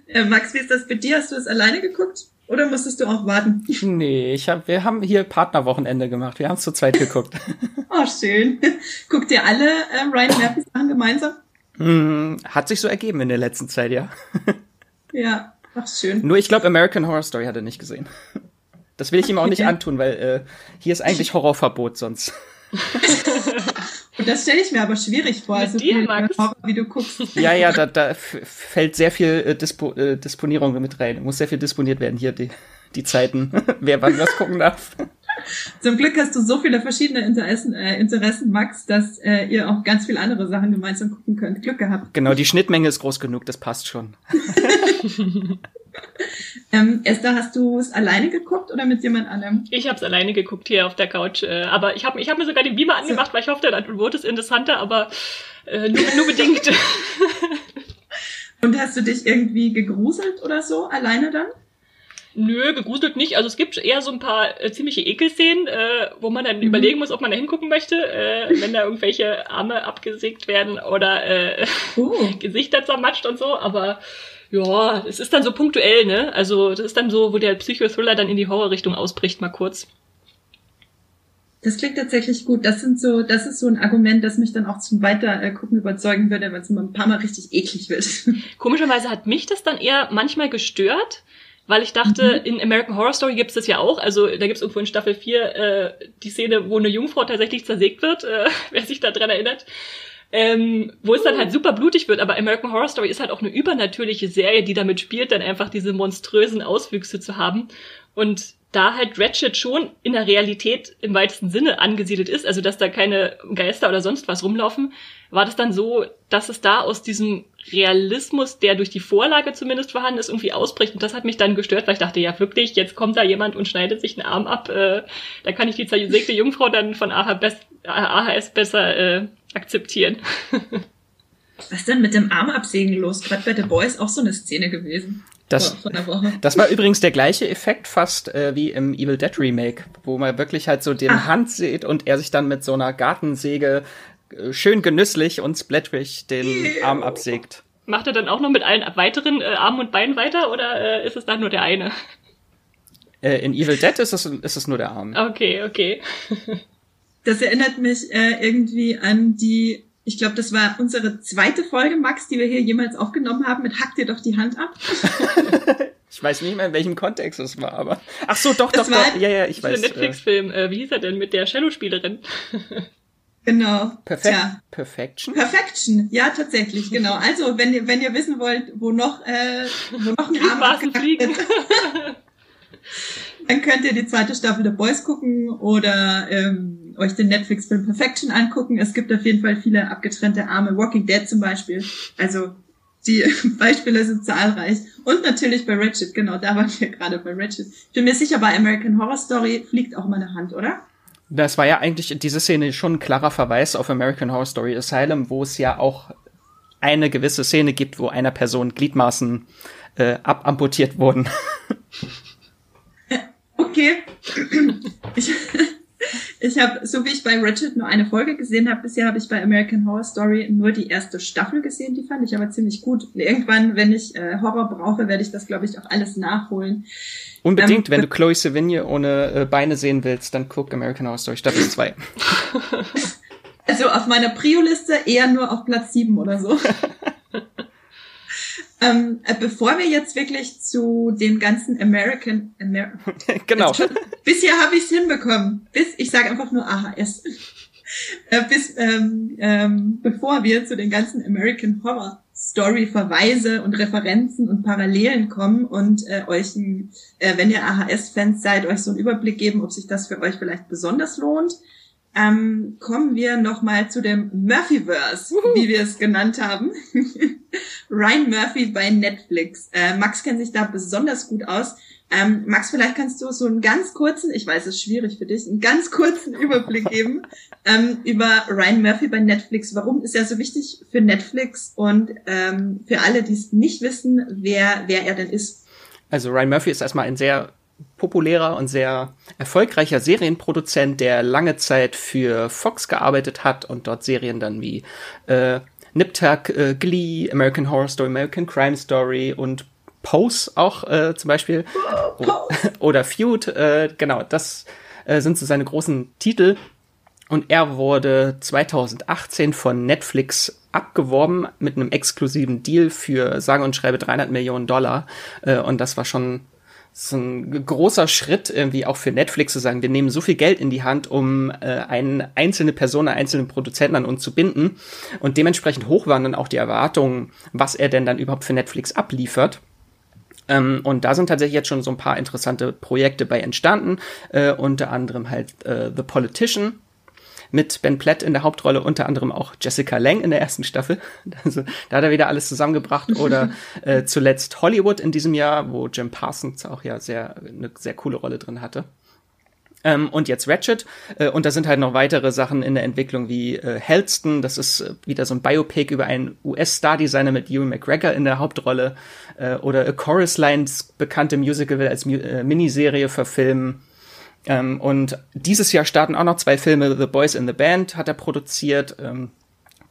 äh, Max, wie ist das bei dir? Hast du es alleine geguckt? Oder musstest du auch warten? Nee, ich hab, wir haben hier Partnerwochenende gemacht. Wir haben es zu zweit geguckt. oh, schön. Guckt ihr alle äh, Ryan Murphy Sachen gemeinsam? Hm, hat sich so ergeben in der letzten Zeit, ja. ja, ach schön. Nur ich glaube, American Horror Story hat er nicht gesehen. Das will ich ihm auch nicht antun, weil äh, hier ist eigentlich Horrorverbot sonst. Und das stelle ich mir aber schwierig vor, also dir, Max. wie du guckst. Ja, ja, da, da fällt sehr viel äh, Dispo, äh, Disponierung mit rein. Muss sehr viel disponiert werden hier, die, die Zeiten, wer wann was gucken darf. Zum Glück hast du so viele verschiedene Interessen, äh, Interessen Max, dass äh, ihr auch ganz viele andere Sachen gemeinsam gucken könnt. Glück gehabt. Genau, die Schnittmenge ist groß genug, das passt schon. ähm, Esther, hast du es alleine geguckt oder mit jemand anderem? Ich habe es alleine geguckt hier auf der Couch. Äh, aber ich habe ich hab mir sogar den Beamer angemacht, so. weil ich hoffe, dann wurde es interessanter, aber äh, nur, nur bedingt. Und hast du dich irgendwie gegruselt oder so, alleine dann? Nö, gegruselt nicht. Also es gibt eher so ein paar äh, ziemliche Ekelszenen, äh, wo man dann mhm. überlegen muss, ob man da hingucken möchte, äh, wenn da irgendwelche Arme abgesägt werden oder äh, uh. Gesichter zermatscht und so. Aber ja, es ist dann so punktuell, ne? Also das ist dann so, wo der Psychothriller dann in die Horrorrichtung ausbricht, mal kurz. Das klingt tatsächlich gut. Das sind so, das ist so ein Argument, das mich dann auch zum Weitergucken überzeugen würde, wenn es mal ein paar Mal richtig eklig wird. Komischerweise hat mich das dann eher manchmal gestört, weil ich dachte, mhm. in American Horror Story gibt es das ja auch. Also da gibt es irgendwo in Staffel 4 äh, die Szene, wo eine Jungfrau tatsächlich zersägt wird, äh, wer sich daran erinnert. Ähm, wo es dann halt super blutig wird, aber American Horror Story ist halt auch eine übernatürliche Serie, die damit spielt, dann einfach diese monströsen Auswüchse zu haben. Und da halt Ratchet schon in der Realität im weitesten Sinne angesiedelt ist, also dass da keine Geister oder sonst was rumlaufen, war das dann so, dass es da aus diesem Realismus, der durch die Vorlage zumindest vorhanden ist, irgendwie ausbricht. Und das hat mich dann gestört, weil ich dachte, ja wirklich, jetzt kommt da jemand und schneidet sich einen Arm ab. Äh, da kann ich die zersägte Jungfrau dann von AHS besser äh, akzeptieren. Was denn mit dem Arm absägen los? Gerade bei The Boys auch so eine Szene gewesen. Das, das war übrigens der gleiche Effekt fast äh, wie im Evil Dead Remake, wo man wirklich halt so den Ach. Hand sieht und er sich dann mit so einer Gartensäge äh, schön genüsslich und splatterig den Ew. Arm absägt. Macht er dann auch noch mit allen weiteren äh, Armen und Beinen weiter oder äh, ist es dann nur der eine? Äh, in Evil Dead ist es, ist es nur der Arm. Okay, okay. das erinnert mich äh, irgendwie an die ich glaube, das war unsere zweite Folge, Max, die wir hier jemals aufgenommen haben mit Hack dir doch die Hand ab. ich weiß nicht mehr, in welchem Kontext es war, aber. Ach so, doch, das doch, doch. Ja, ja, ich weiß. Der Netflix-Film, äh, wie hieß er denn mit der Cello-Spielerin? Genau. Perfekt. Tja. Perfection? Perfection, ja, tatsächlich, genau. Also, wenn ihr, wenn ihr wissen wollt, wo noch, äh, wo noch ein Arm wird, dann könnt ihr die zweite Staffel The Boys gucken oder ähm, euch den Netflix-Film Perfection angucken. Es gibt auf jeden Fall viele abgetrennte Arme. Walking Dead zum Beispiel. Also die Beispiele sind zahlreich. Und natürlich bei Ratchet, genau, da waren wir gerade bei Ratchet. Ich bin mir sicher, bei American Horror Story fliegt auch mal eine Hand, oder? Das war ja eigentlich diese Szene schon ein klarer Verweis auf American Horror Story Asylum, wo es ja auch eine gewisse Szene gibt, wo einer Person Gliedmaßen äh, abamputiert wurden. Okay. Ich, ich habe, so wie ich bei Ratchet nur eine Folge gesehen habe, bisher habe ich bei American Horror Story nur die erste Staffel gesehen. Die fand ich aber ziemlich gut. Und irgendwann, wenn ich äh, Horror brauche, werde ich das, glaube ich, auch alles nachholen. Unbedingt, ähm, wenn du Chloe Sevigny ohne äh, Beine sehen willst, dann guck American Horror Story Staffel 2. Also auf meiner Prio-Liste eher nur auf Platz 7 oder so. Ähm, äh, bevor wir jetzt wirklich zu dem ganzen American, Amer genau. Schon, bisher habe ich es hinbekommen. Bis ich sage einfach nur AHS. äh, bis ähm, ähm, bevor wir zu den ganzen American Horror Story Verweise und Referenzen und Parallelen kommen und äh, euch, ein, äh, wenn ihr AHS-Fans seid, euch so einen Überblick geben, ob sich das für euch vielleicht besonders lohnt. Ähm, kommen wir nochmal zu dem Murphyverse, Uhu. wie wir es genannt haben. Ryan Murphy bei Netflix. Äh, Max kennt sich da besonders gut aus. Ähm, Max, vielleicht kannst du so einen ganz kurzen, ich weiß, es ist schwierig für dich, einen ganz kurzen Überblick geben ähm, über Ryan Murphy bei Netflix. Warum ist er so wichtig für Netflix und ähm, für alle, die es nicht wissen, wer, wer er denn ist? Also Ryan Murphy ist erstmal ein sehr populärer und sehr erfolgreicher Serienproduzent, der lange Zeit für Fox gearbeitet hat und dort Serien dann wie äh, Nip Tuck, äh, Glee, American Horror Story, American Crime Story und Pose auch äh, zum Beispiel oder Feud, äh, genau, das äh, sind so seine großen Titel. Und er wurde 2018 von Netflix abgeworben mit einem exklusiven Deal für sage und schreibe 300 Millionen Dollar. Äh, und das war schon so ein großer Schritt irgendwie auch für Netflix zu sagen, wir nehmen so viel Geld in die Hand, um äh, eine einzelne Person, einen einzelnen Produzenten an uns zu binden. Und dementsprechend hoch waren dann auch die Erwartungen, was er denn dann überhaupt für Netflix abliefert. Ähm, und da sind tatsächlich jetzt schon so ein paar interessante Projekte bei entstanden, äh, unter anderem halt äh, The Politician, mit Ben Platt in der Hauptrolle, unter anderem auch Jessica Lang in der ersten Staffel. Also, da hat er wieder alles zusammengebracht. Oder äh, zuletzt Hollywood in diesem Jahr, wo Jim Parsons auch ja sehr eine sehr coole Rolle drin hatte. Ähm, und jetzt Ratchet. Äh, und da sind halt noch weitere Sachen in der Entwicklung wie äh, Helston. Das ist äh, wieder so ein Biopic über einen US-Star-Designer mit Ewan McGregor in der Hauptrolle. Äh, oder A Chorus Lines bekannte Musical will als Mu äh, Miniserie verfilmen. Ähm, und dieses Jahr starten auch noch zwei Filme. The Boys in the Band hat er produziert. Ähm,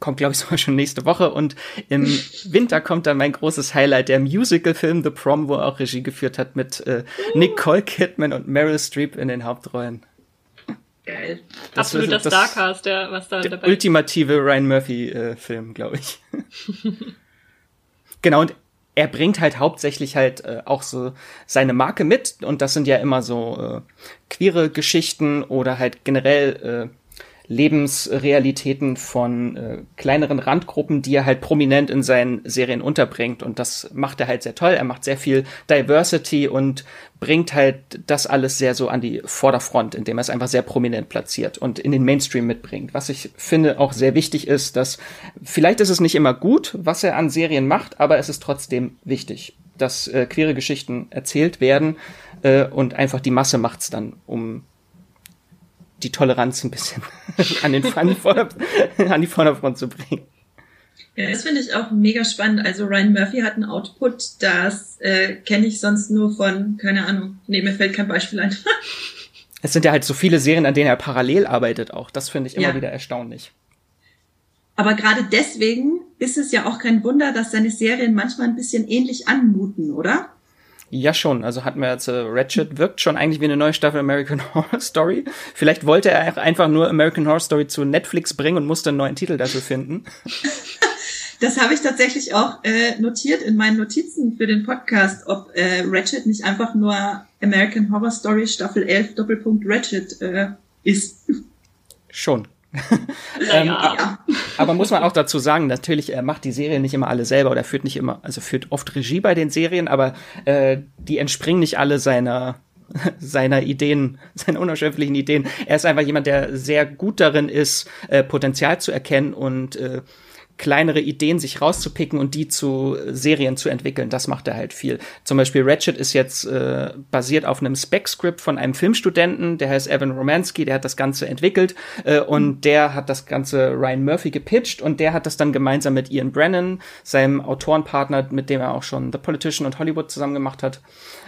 kommt, glaube ich, sogar schon nächste Woche. Und im Winter kommt dann mein großes Highlight, der Musical-Film The Prom, wo er auch Regie geführt hat mit äh, Nicole Kidman und Meryl Streep in den Hauptrollen. Geil. Das Absoluter das, Starcast, der was da der dabei ultimative Ryan Murphy-Film, äh, glaube ich. genau, und er bringt halt hauptsächlich halt äh, auch so seine Marke mit. Und das sind ja immer so äh, queere Geschichten oder halt generell äh, Lebensrealitäten von äh, kleineren Randgruppen, die er halt prominent in seinen Serien unterbringt. Und das macht er halt sehr toll. Er macht sehr viel Diversity und bringt halt das alles sehr so an die Vorderfront, indem er es einfach sehr prominent platziert und in den Mainstream mitbringt. Was ich finde auch sehr wichtig ist, dass vielleicht ist es nicht immer gut, was er an Serien macht, aber es ist trotzdem wichtig, dass äh, queere Geschichten erzählt werden äh, und einfach die Masse macht's dann, um die Toleranz ein bisschen an, den, an, die an die Vorderfront zu bringen. Ja, das finde ich auch mega spannend. Also Ryan Murphy hat einen Output, das äh, kenne ich sonst nur von, keine Ahnung, nee, mir fällt kein Beispiel ein. es sind ja halt so viele Serien, an denen er parallel arbeitet auch. Das finde ich immer ja. wieder erstaunlich. Aber gerade deswegen ist es ja auch kein Wunder, dass seine Serien manchmal ein bisschen ähnlich anmuten, oder? Ja, schon. Also hatten wir jetzt, äh, Ratchet wirkt schon eigentlich wie eine neue Staffel American Horror Story. Vielleicht wollte er einfach nur American Horror Story zu Netflix bringen und musste einen neuen Titel dafür finden. Das habe ich tatsächlich auch äh, notiert in meinen Notizen für den Podcast, ob äh, Ratchet nicht einfach nur American Horror Story Staffel 11 Doppelpunkt Ratchet äh, ist. Schon. ähm, ja. Aber muss man auch dazu sagen, natürlich er macht die Serie nicht immer alle selber oder führt nicht immer, also führt oft Regie bei den Serien, aber äh, die entspringen nicht alle seiner seiner Ideen, seiner unerschöpflichen Ideen. Er ist einfach jemand, der sehr gut darin ist, äh, Potenzial zu erkennen und äh, kleinere Ideen sich rauszupicken und die zu Serien zu entwickeln. Das macht er halt viel. Zum Beispiel Ratchet ist jetzt äh, basiert auf einem Spec-Script von einem Filmstudenten, der heißt Evan Romansky, der hat das Ganze entwickelt äh, und mhm. der hat das Ganze Ryan Murphy gepitcht und der hat das dann gemeinsam mit Ian Brennan, seinem Autorenpartner, mit dem er auch schon The Politician und Hollywood zusammen gemacht hat.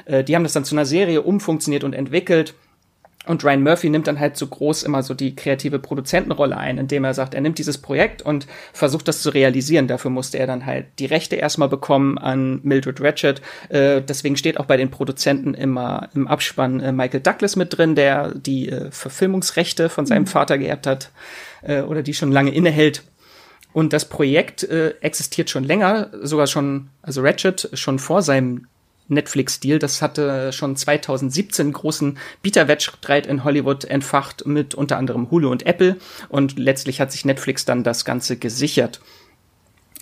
Äh, die haben das dann zu einer Serie umfunktioniert und entwickelt und Ryan Murphy nimmt dann halt so groß immer so die kreative Produzentenrolle ein, indem er sagt, er nimmt dieses Projekt und versucht das zu realisieren. Dafür musste er dann halt die Rechte erstmal bekommen an Mildred Ratchet. Äh, deswegen steht auch bei den Produzenten immer im Abspann äh, Michael Douglas mit drin, der die äh, Verfilmungsrechte von seinem mhm. Vater geerbt hat äh, oder die schon lange innehält. Und das Projekt äh, existiert schon länger, sogar schon, also Ratchet schon vor seinem Netflix-Deal. Das hatte schon 2017 großen Bieterwettstreit in Hollywood entfacht mit unter anderem Hulu und Apple. Und letztlich hat sich Netflix dann das Ganze gesichert.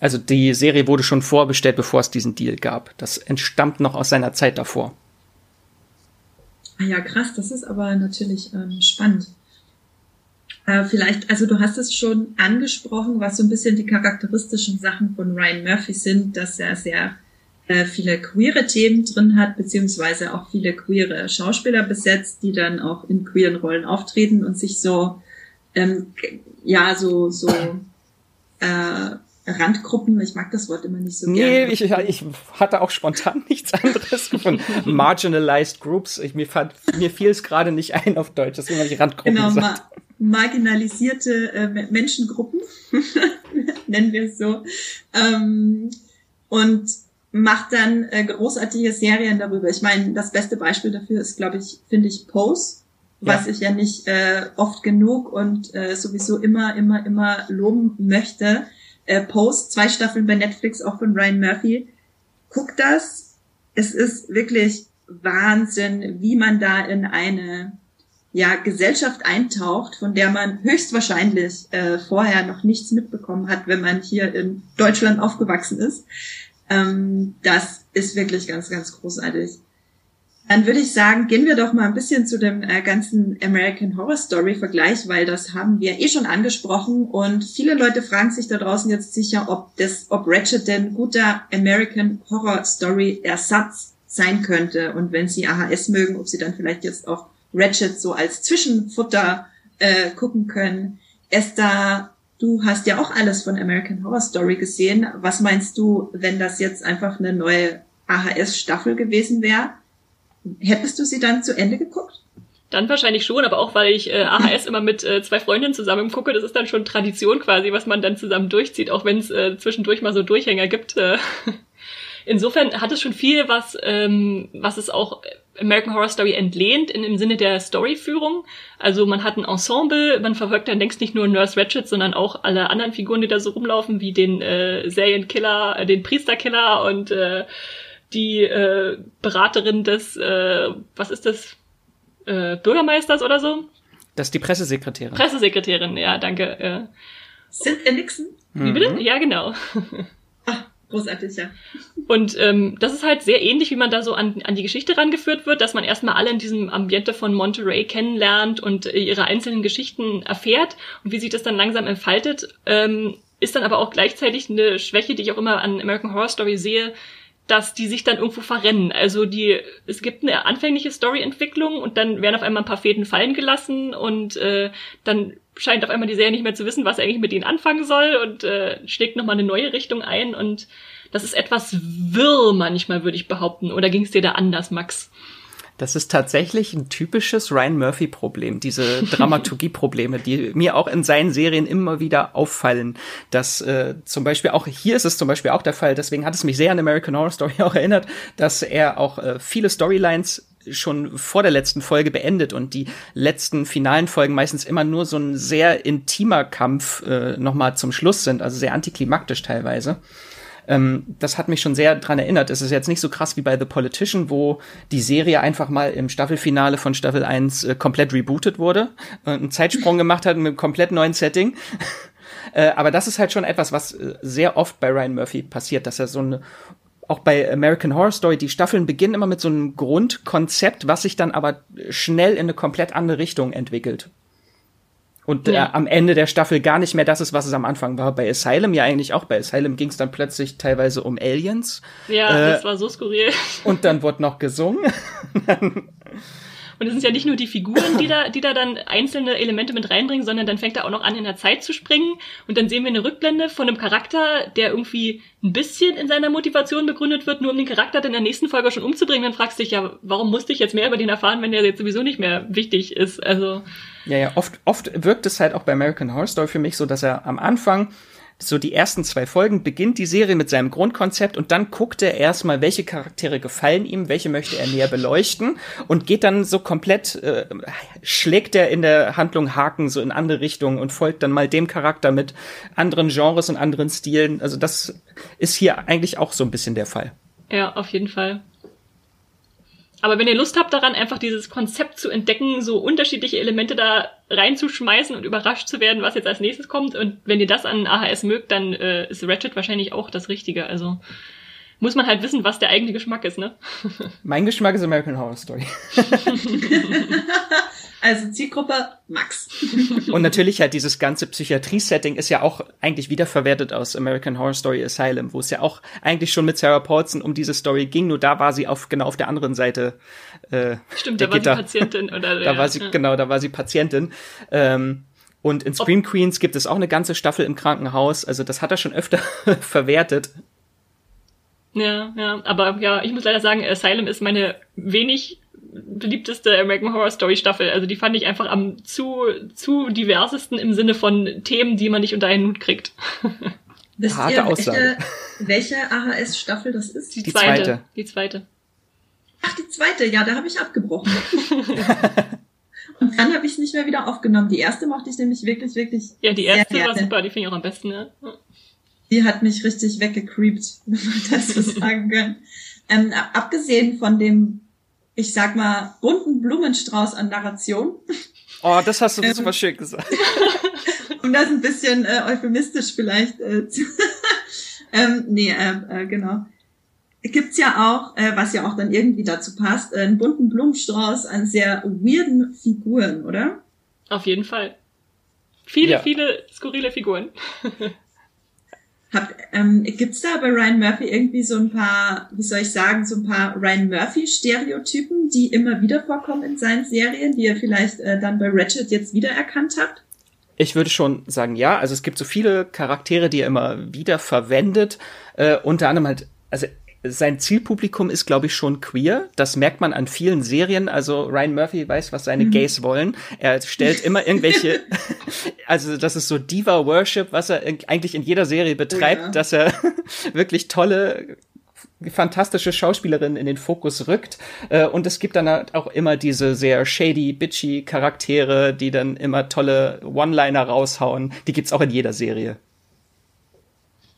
Also die Serie wurde schon vorbestellt, bevor es diesen Deal gab. Das entstammt noch aus seiner Zeit davor. Ah ja, krass, das ist aber natürlich ähm, spannend. Äh, vielleicht, also du hast es schon angesprochen, was so ein bisschen die charakteristischen Sachen von Ryan Murphy sind, dass er sehr äh, viele queere Themen drin hat, beziehungsweise auch viele queere Schauspieler besetzt, die dann auch in queeren Rollen auftreten und sich so, ähm, ja, so, so äh, Randgruppen, ich mag das Wort immer nicht so gerne. Nee, ich, ich hatte auch spontan nichts anderes gefunden. Marginalized Groups, ich, mir, fand, mir fiel es gerade nicht ein auf Deutsch, habe ich Randgruppen genau, gesagt. Ma marginalisierte äh, Menschengruppen, nennen wir es so. Ähm, und macht dann äh, großartige Serien darüber. Ich meine, das beste Beispiel dafür ist, glaube ich, finde ich Pose, was ja. ich ja nicht äh, oft genug und äh, sowieso immer, immer, immer loben möchte äh, Post, zwei Staffeln bei Netflix, auch von Ryan Murphy. Guckt das. Es ist wirklich Wahnsinn, wie man da in eine ja, Gesellschaft eintaucht, von der man höchstwahrscheinlich äh, vorher noch nichts mitbekommen hat, wenn man hier in Deutschland aufgewachsen ist. Ähm, das ist wirklich ganz, ganz großartig. Dann würde ich sagen, gehen wir doch mal ein bisschen zu dem äh, ganzen American Horror Story Vergleich, weil das haben wir eh schon angesprochen und viele Leute fragen sich da draußen jetzt sicher, ob das, ob Ratchet denn guter American Horror Story Ersatz sein könnte und wenn sie AHS mögen, ob sie dann vielleicht jetzt auch Ratchet so als Zwischenfutter äh, gucken können. Esther, du hast ja auch alles von American Horror Story gesehen. Was meinst du, wenn das jetzt einfach eine neue AHS Staffel gewesen wäre? Hättest du sie dann zu Ende geguckt? Dann wahrscheinlich schon, aber auch weil ich äh, AHS immer mit äh, zwei Freundinnen zusammen gucke, das ist dann schon Tradition quasi, was man dann zusammen durchzieht, auch wenn es äh, zwischendurch mal so Durchhänger gibt. Äh. Insofern hat es schon viel, was, ähm, was es auch American Horror Story entlehnt in im Sinne der Storyführung. Also man hat ein Ensemble, man verfolgt dann längst nicht nur Nurse Ratchet, sondern auch alle anderen Figuren, die da so rumlaufen, wie den äh, Serienkiller, äh, den Priesterkiller und äh, die äh, Beraterin des, äh, was ist das, äh, Bürgermeisters oder so? Das ist die Pressesekretärin. Pressesekretärin, ja, danke. Äh. Cynthia Nixon? Wie bitte? Mhm. Ja, genau. Großartig, ja. Und ähm, das ist halt sehr ähnlich, wie man da so an, an die Geschichte rangeführt wird, dass man erstmal alle in diesem Ambiente von Monterey kennenlernt und äh, ihre einzelnen Geschichten erfährt und wie sich das dann langsam entfaltet. Ähm, ist dann aber auch gleichzeitig eine Schwäche, die ich auch immer an American Horror Story sehe, dass die sich dann irgendwo verrennen. Also die, es gibt eine anfängliche Storyentwicklung und dann werden auf einmal ein paar Fäden fallen gelassen und äh, dann scheint auf einmal die Serie nicht mehr zu wissen, was eigentlich mit ihnen anfangen soll und äh, schlägt nochmal eine neue Richtung ein und das ist etwas wirr manchmal, würde ich behaupten. Oder ging es dir da anders, Max? Das ist tatsächlich ein typisches Ryan Murphy-Problem, diese Dramaturgie-Probleme, die mir auch in seinen Serien immer wieder auffallen. Dass äh, zum Beispiel auch hier ist es zum Beispiel auch der Fall, deswegen hat es mich sehr an American Horror Story auch erinnert, dass er auch äh, viele Storylines schon vor der letzten Folge beendet und die letzten finalen Folgen meistens immer nur so ein sehr intimer Kampf äh, nochmal zum Schluss sind, also sehr antiklimaktisch teilweise. Ähm, das hat mich schon sehr dran erinnert. Es ist jetzt nicht so krass wie bei The Politician, wo die Serie einfach mal im Staffelfinale von Staffel 1 äh, komplett rebootet wurde, äh, einen Zeitsprung gemacht hat mit einem komplett neuen Setting. äh, aber das ist halt schon etwas, was äh, sehr oft bei Ryan Murphy passiert, dass er so eine auch bei American Horror Story, die Staffeln beginnen immer mit so einem Grundkonzept, was sich dann aber schnell in eine komplett andere Richtung entwickelt. Und ja. äh, am Ende der Staffel gar nicht mehr das ist, was es am Anfang war. Bei Asylum ja eigentlich auch. Bei Asylum ging es dann plötzlich teilweise um Aliens. Ja, äh, das war so skurril. Und dann wurde noch gesungen. Und es sind ja nicht nur die Figuren, die da, die da dann einzelne Elemente mit reinbringen, sondern dann fängt er auch noch an, in der Zeit zu springen. Und dann sehen wir eine Rückblende von einem Charakter, der irgendwie ein bisschen in seiner Motivation begründet wird, nur um den Charakter dann in der nächsten Folge schon umzubringen. Dann fragst du dich ja, warum musste ich jetzt mehr über den erfahren, wenn der jetzt sowieso nicht mehr wichtig ist? Also. Ja, ja, oft, oft wirkt es halt auch bei American Horror Story für mich so, dass er am Anfang so die ersten zwei Folgen beginnt die Serie mit seinem Grundkonzept und dann guckt er erstmal, welche Charaktere gefallen ihm, welche möchte er näher beleuchten und geht dann so komplett, äh, schlägt er in der Handlung Haken so in andere Richtungen und folgt dann mal dem Charakter mit anderen Genres und anderen Stilen. Also das ist hier eigentlich auch so ein bisschen der Fall. Ja, auf jeden Fall. aber wenn ihr Lust habt daran, einfach dieses Konzept zu entdecken, so unterschiedliche Elemente da reinzuschmeißen und überrascht zu werden, was jetzt als nächstes kommt, und wenn ihr das an AHS mögt, dann äh, ist Ratchet wahrscheinlich auch das Richtige. Also muss man halt wissen, was der eigene Geschmack ist, ne? mein Geschmack ist American Horror Story. Also Zielgruppe Max. Und natürlich halt dieses ganze Psychiatrie-Setting ist ja auch eigentlich wiederverwertet aus American Horror Story Asylum, wo es ja auch eigentlich schon mit Sarah Paulson um diese Story ging, nur da war sie auf genau auf der anderen Seite. Äh, Stimmt, da war Gitter. sie Patientin oder da ja, war sie ja. genau, da war sie Patientin. Ähm, und in Scream Queens gibt es auch eine ganze Staffel im Krankenhaus. Also das hat er schon öfter verwertet. Ja, ja, aber ja, ich muss leider sagen, Asylum ist meine wenig beliebteste American Horror Story Staffel. Also die fand ich einfach am zu, zu diversesten im Sinne von Themen, die man nicht unter einen Hut kriegt. Wisst Harte ihr, Aussage. welche, welche AHS-Staffel das ist? Die, die zweite. zweite. Die zweite. Ach, die zweite, ja, da habe ich abgebrochen. Und dann habe ich es nicht mehr wieder aufgenommen. Die erste mochte ich nämlich wirklich, wirklich. Ja, die erste war super, die finde ich auch am besten, ja. Die hat mich richtig weggecreept, wenn man das so sagen kann. Ähm, abgesehen von dem ich sag mal, bunten Blumenstrauß an Narration. Oh, das hast du ähm, super schön gesagt. um das ein bisschen äh, euphemistisch vielleicht äh, zu ähm, nee, äh, äh, genau. Gibt's ja auch, äh, was ja auch dann irgendwie dazu passt, äh, einen bunten Blumenstrauß an sehr weirden Figuren, oder? Auf jeden Fall. Viele, ja. viele skurrile Figuren. Habt, ähm, gibt's da bei Ryan Murphy irgendwie so ein paar, wie soll ich sagen, so ein paar Ryan Murphy-Stereotypen, die immer wieder vorkommen in seinen Serien, die ihr vielleicht äh, dann bei Ratchet jetzt wiedererkannt habt? Ich würde schon sagen, ja. Also es gibt so viele Charaktere, die er immer wieder verwendet. Äh, unter anderem halt, also sein Zielpublikum ist, glaube ich, schon queer. Das merkt man an vielen Serien. Also Ryan Murphy weiß, was seine mhm. Gays wollen. Er stellt immer irgendwelche, also das ist so Diva-Worship, was er eigentlich in jeder Serie betreibt, oh ja. dass er wirklich tolle fantastische Schauspielerin in den Fokus rückt. Äh, und es gibt dann halt auch immer diese sehr shady, bitchy Charaktere, die dann immer tolle One-Liner raushauen. Die gibt's auch in jeder Serie.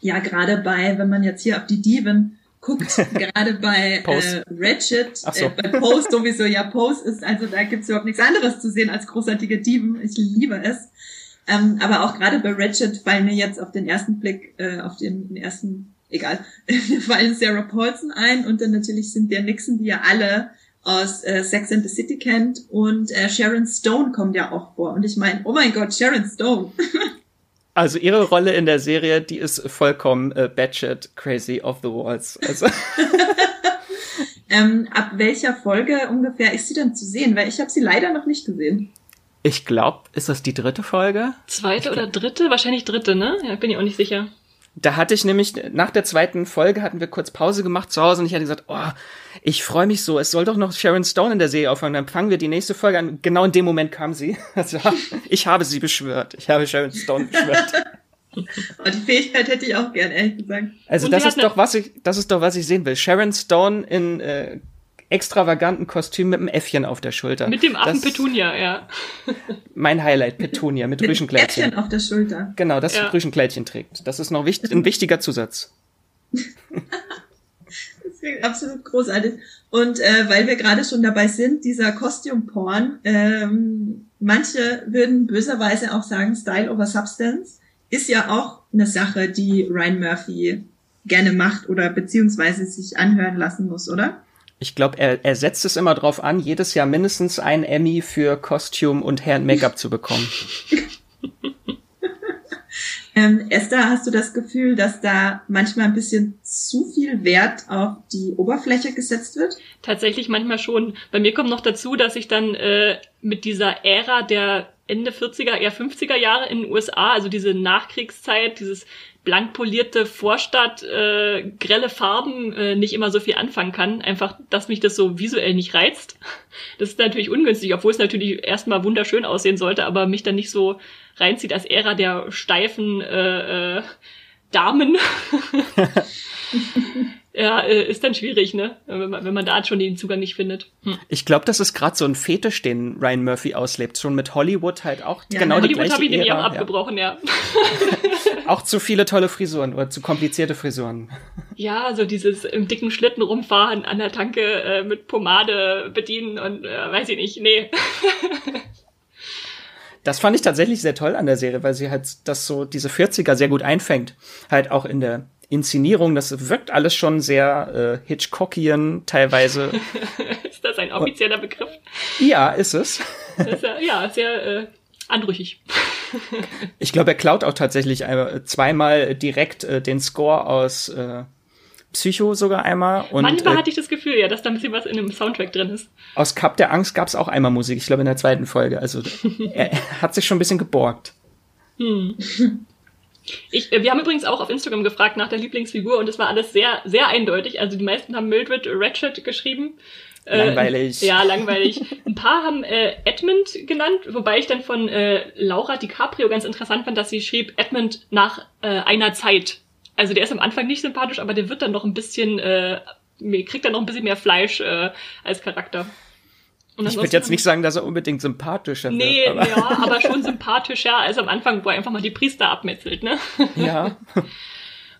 Ja, gerade bei, wenn man jetzt hier auf die Diven guckt, gerade bei äh, Ratchet, so. äh, bei Post sowieso, ja, Post ist, also da gibt's überhaupt nichts anderes zu sehen als großartige Dieben. Ich liebe es. Ähm, aber auch gerade bei Ratchet fallen mir jetzt auf den ersten Blick, äh, auf den, den ersten, egal, fallen Sarah Paulson ein und dann natürlich sind der Nixon, die ja alle aus äh, Sex and the City kennt und äh, Sharon Stone kommt ja auch vor. Und ich meine, oh mein Gott, Sharon Stone. Also ihre Rolle in der Serie, die ist vollkommen äh, batshit crazy off the walls. Also. ähm, ab welcher Folge ungefähr ist sie denn zu sehen? Weil ich habe sie leider noch nicht gesehen. Ich glaube, ist das die dritte Folge? Zweite oder dritte? Wahrscheinlich dritte, ne? Ja, bin ich auch nicht sicher. Da hatte ich nämlich, nach der zweiten Folge hatten wir kurz Pause gemacht zu Hause und ich hatte gesagt, oh, ich freue mich so, es soll doch noch Sharon Stone in der Serie aufhören, dann fangen wir die nächste Folge an. Genau in dem Moment kam sie. Also, ich habe sie beschwört. Ich habe Sharon Stone beschwört. Und die Fähigkeit hätte ich auch gern, ehrlich gesagt. Also das ist doch was ich, das ist doch was ich sehen will. Sharon Stone in äh, extravaganten Kostüm mit einem Äffchen auf der Schulter. Mit dem Affen das, Petunia, ja. mein Highlight, Petunia mit, mit Rüschenkleidchen. Äffchen auf der Schulter. Genau, das ja. Rüschenkleidchen trägt. Das ist noch wichtig, ein wichtiger Zusatz. das ist absolut großartig. Und äh, weil wir gerade schon dabei sind, dieser Costume-Porn, ähm, manche würden böserweise auch sagen, Style over Substance, ist ja auch eine Sache, die Ryan Murphy gerne macht oder beziehungsweise sich anhören lassen muss, oder? Ich glaube, er, er setzt es immer drauf an, jedes Jahr mindestens ein Emmy für Costume und Hair and Make-up zu bekommen. ähm, Esther, hast du das Gefühl, dass da manchmal ein bisschen zu viel Wert auf die Oberfläche gesetzt wird? Tatsächlich manchmal schon. Bei mir kommt noch dazu, dass ich dann äh, mit dieser Ära der Ende 40er, eher 50er Jahre in den USA, also diese Nachkriegszeit, dieses blank polierte Vorstadt, äh, grelle Farben äh, nicht immer so viel anfangen kann. Einfach, dass mich das so visuell nicht reizt. Das ist natürlich ungünstig, obwohl es natürlich erstmal wunderschön aussehen sollte, aber mich dann nicht so reinzieht als Ära der steifen, äh, äh, Damen. ja, äh, ist dann schwierig, ne? Wenn man, wenn man da schon den Zugang nicht findet. Hm. Ich glaube, das ist gerade so ein Fetisch, den Ryan Murphy auslebt. Schon mit Hollywood halt auch ja, genau Hollywood habe ich nämlich auch abgebrochen, ja. auch zu viele tolle Frisuren oder zu komplizierte Frisuren. Ja, so dieses im dicken Schlitten rumfahren, an der Tanke äh, mit Pomade bedienen und äh, weiß ich nicht, nee. Das fand ich tatsächlich sehr toll an der Serie, weil sie halt das so diese 40er sehr gut einfängt. Halt auch in der Inszenierung, das wirkt alles schon sehr äh, Hitchcockian teilweise. ist das ein offizieller Begriff? Ja, ist es. ist ja, ja, sehr äh, anrüchig. ich glaube, er klaut auch tatsächlich zweimal direkt äh, den Score aus äh, Psycho sogar einmal. Und, Manchmal äh, hatte ich das Gefühl, ja, dass da ein bisschen was in dem Soundtrack drin ist. Aus Cup der Angst gab es auch einmal Musik, ich glaube in der zweiten Folge. Also er, hat sich schon ein bisschen geborgt. Hm. Ich, äh, wir haben übrigens auch auf Instagram gefragt nach der Lieblingsfigur und es war alles sehr, sehr eindeutig. Also die meisten haben Mildred Ratchet geschrieben. Äh, langweilig. Äh, ja, langweilig. Ein paar haben äh, Edmund genannt, wobei ich dann von äh, Laura DiCaprio ganz interessant fand, dass sie schrieb Edmund nach äh, einer Zeit. Also der ist am Anfang nicht sympathisch, aber der wird dann noch ein bisschen, äh, kriegt dann noch ein bisschen mehr Fleisch äh, als Charakter. ich würde jetzt nicht sagen, dass er unbedingt sympathischer nee, wird. Nee, aber. ja, aber schon sympathischer als am Anfang, wo er einfach mal die Priester abmetzelt, ne? Ja.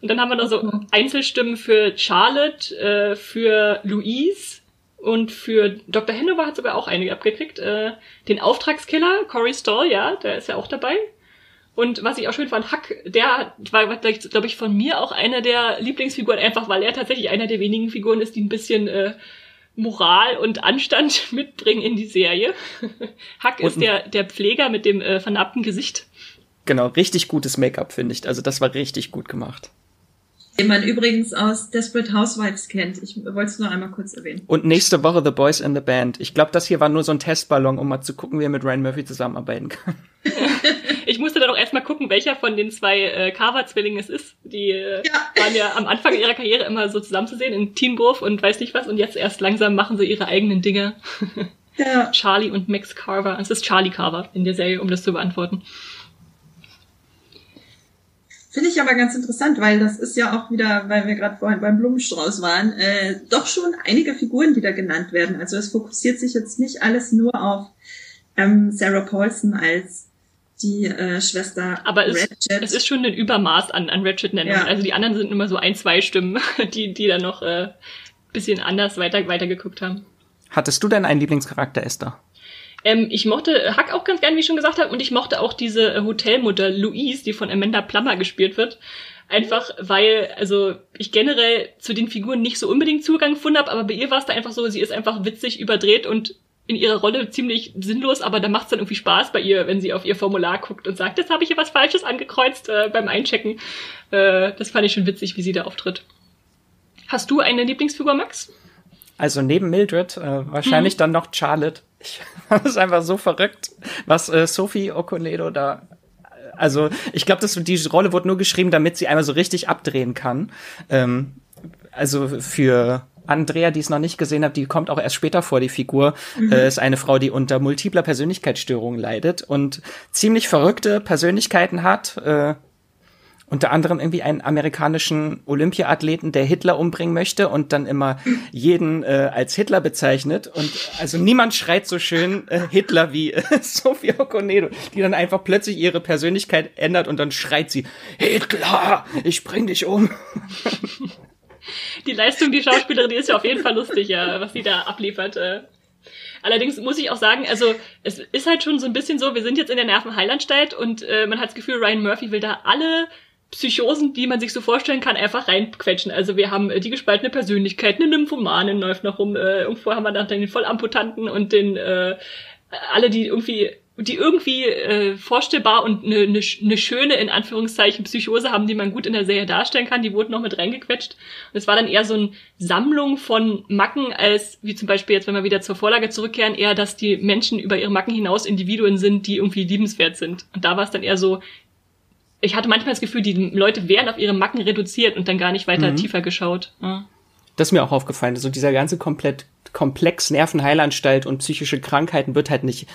Und dann haben wir noch so Einzelstimmen für Charlotte, äh, für Louise und für Dr. Hanover hat sogar auch einige abgekriegt. Äh, den Auftragskiller, Corey Stoll, ja, der ist ja auch dabei. Und was ich auch schön fand, Huck, der war, glaube ich, von mir auch einer der Lieblingsfiguren, einfach weil er tatsächlich einer der wenigen Figuren ist, die ein bisschen äh, Moral und Anstand mitbringen in die Serie. Huck ist der, der Pfleger mit dem äh, vernarbten Gesicht. Genau, richtig gutes Make-up, finde ich. Also das war richtig gut gemacht. Den man übrigens aus Desperate Housewives kennt. Ich wollte es nur einmal kurz erwähnen. Und nächste Woche The Boys in the Band. Ich glaube, das hier war nur so ein Testballon, um mal zu gucken, wie er mit Ryan Murphy zusammenarbeiten kann. ich musste dann auch erstmal gucken, welcher von den zwei äh, Carver-Zwillingen es ist. Die äh, ja. waren ja am Anfang ihrer Karriere immer so zusammenzusehen in Teen Wolf und weiß nicht was. Und jetzt erst langsam machen sie ihre eigenen Dinge. ja. Charlie und Max Carver. Es ist Charlie Carver in der Serie, um das zu beantworten. Finde ich aber ganz interessant, weil das ist ja auch wieder, weil wir gerade vorhin beim Blumenstrauß waren, äh, doch schon einige Figuren, die da genannt werden. Also es fokussiert sich jetzt nicht alles nur auf ähm, Sarah Paulson als die äh, Schwester Aber es, Ratchet. es ist schon ein Übermaß an, an Ratchet-Nennungen. Ja. Also die anderen sind immer so ein, zwei Stimmen, die, die dann noch äh, bisschen anders weiter, weitergeguckt haben. Hattest du denn einen Lieblingscharakter, Esther? Ähm, ich mochte Huck auch ganz gern, wie ich schon gesagt habe, und ich mochte auch diese äh, Hotelmutter Louise, die von Amanda Plummer gespielt wird. Einfach weil, also ich generell zu den Figuren nicht so unbedingt Zugang gefunden habe, aber bei ihr war es da einfach so, sie ist einfach witzig, überdreht und in ihrer Rolle ziemlich sinnlos, aber da macht es dann irgendwie Spaß bei ihr, wenn sie auf ihr Formular guckt und sagt, jetzt habe ich hier was Falsches angekreuzt äh, beim Einchecken. Äh, das fand ich schon witzig, wie sie da auftritt. Hast du eine Lieblingsfigur, Max? Also neben Mildred äh, wahrscheinlich hm. dann noch Charlotte. Ich fand es einfach so verrückt, was äh, Sophie Okonedo da also ich glaube, die Rolle wurde nur geschrieben, damit sie einmal so richtig abdrehen kann. Ähm, also für Andrea, die es noch nicht gesehen hat, die kommt auch erst später vor, die Figur, mhm. äh, ist eine Frau, die unter multipler Persönlichkeitsstörung leidet und ziemlich verrückte Persönlichkeiten hat. Äh, unter anderem irgendwie einen amerikanischen Olympiaathleten, der Hitler umbringen möchte und dann immer jeden äh, als Hitler bezeichnet. Und also niemand schreit so schön äh, Hitler wie äh, Sofia Okonedo, die dann einfach plötzlich ihre Persönlichkeit ändert und dann schreit sie, Hitler, ich bring dich um. Die Leistung, die Schauspielerin, die ist ja auf jeden Fall lustig, ja, was sie da abliefert. Äh. Allerdings muss ich auch sagen, also es ist halt schon so ein bisschen so, wir sind jetzt in der Nervenheilanstalt und äh, man hat das Gefühl, Ryan Murphy will da alle Psychosen, die man sich so vorstellen kann, einfach reinquetschen. Also wir haben äh, die gespaltene Persönlichkeit, eine Nymphomanin läuft noch rum, äh, irgendwo haben wir dann den Vollamputanten und den äh, alle, die irgendwie die irgendwie äh, vorstellbar und eine ne, ne schöne, in Anführungszeichen, Psychose haben, die man gut in der Serie darstellen kann, die wurden noch mit reingequetscht. Und es war dann eher so eine Sammlung von Macken, als wie zum Beispiel jetzt, wenn wir wieder zur Vorlage zurückkehren, eher, dass die Menschen über ihre Macken hinaus Individuen sind, die irgendwie liebenswert sind. Und da war es dann eher so, ich hatte manchmal das Gefühl, die Leute wären auf ihre Macken reduziert und dann gar nicht weiter mhm. tiefer geschaut. Ja. Das ist mir auch aufgefallen. So dieser ganze komplett Komplex Nervenheilanstalt und psychische Krankheiten wird halt nicht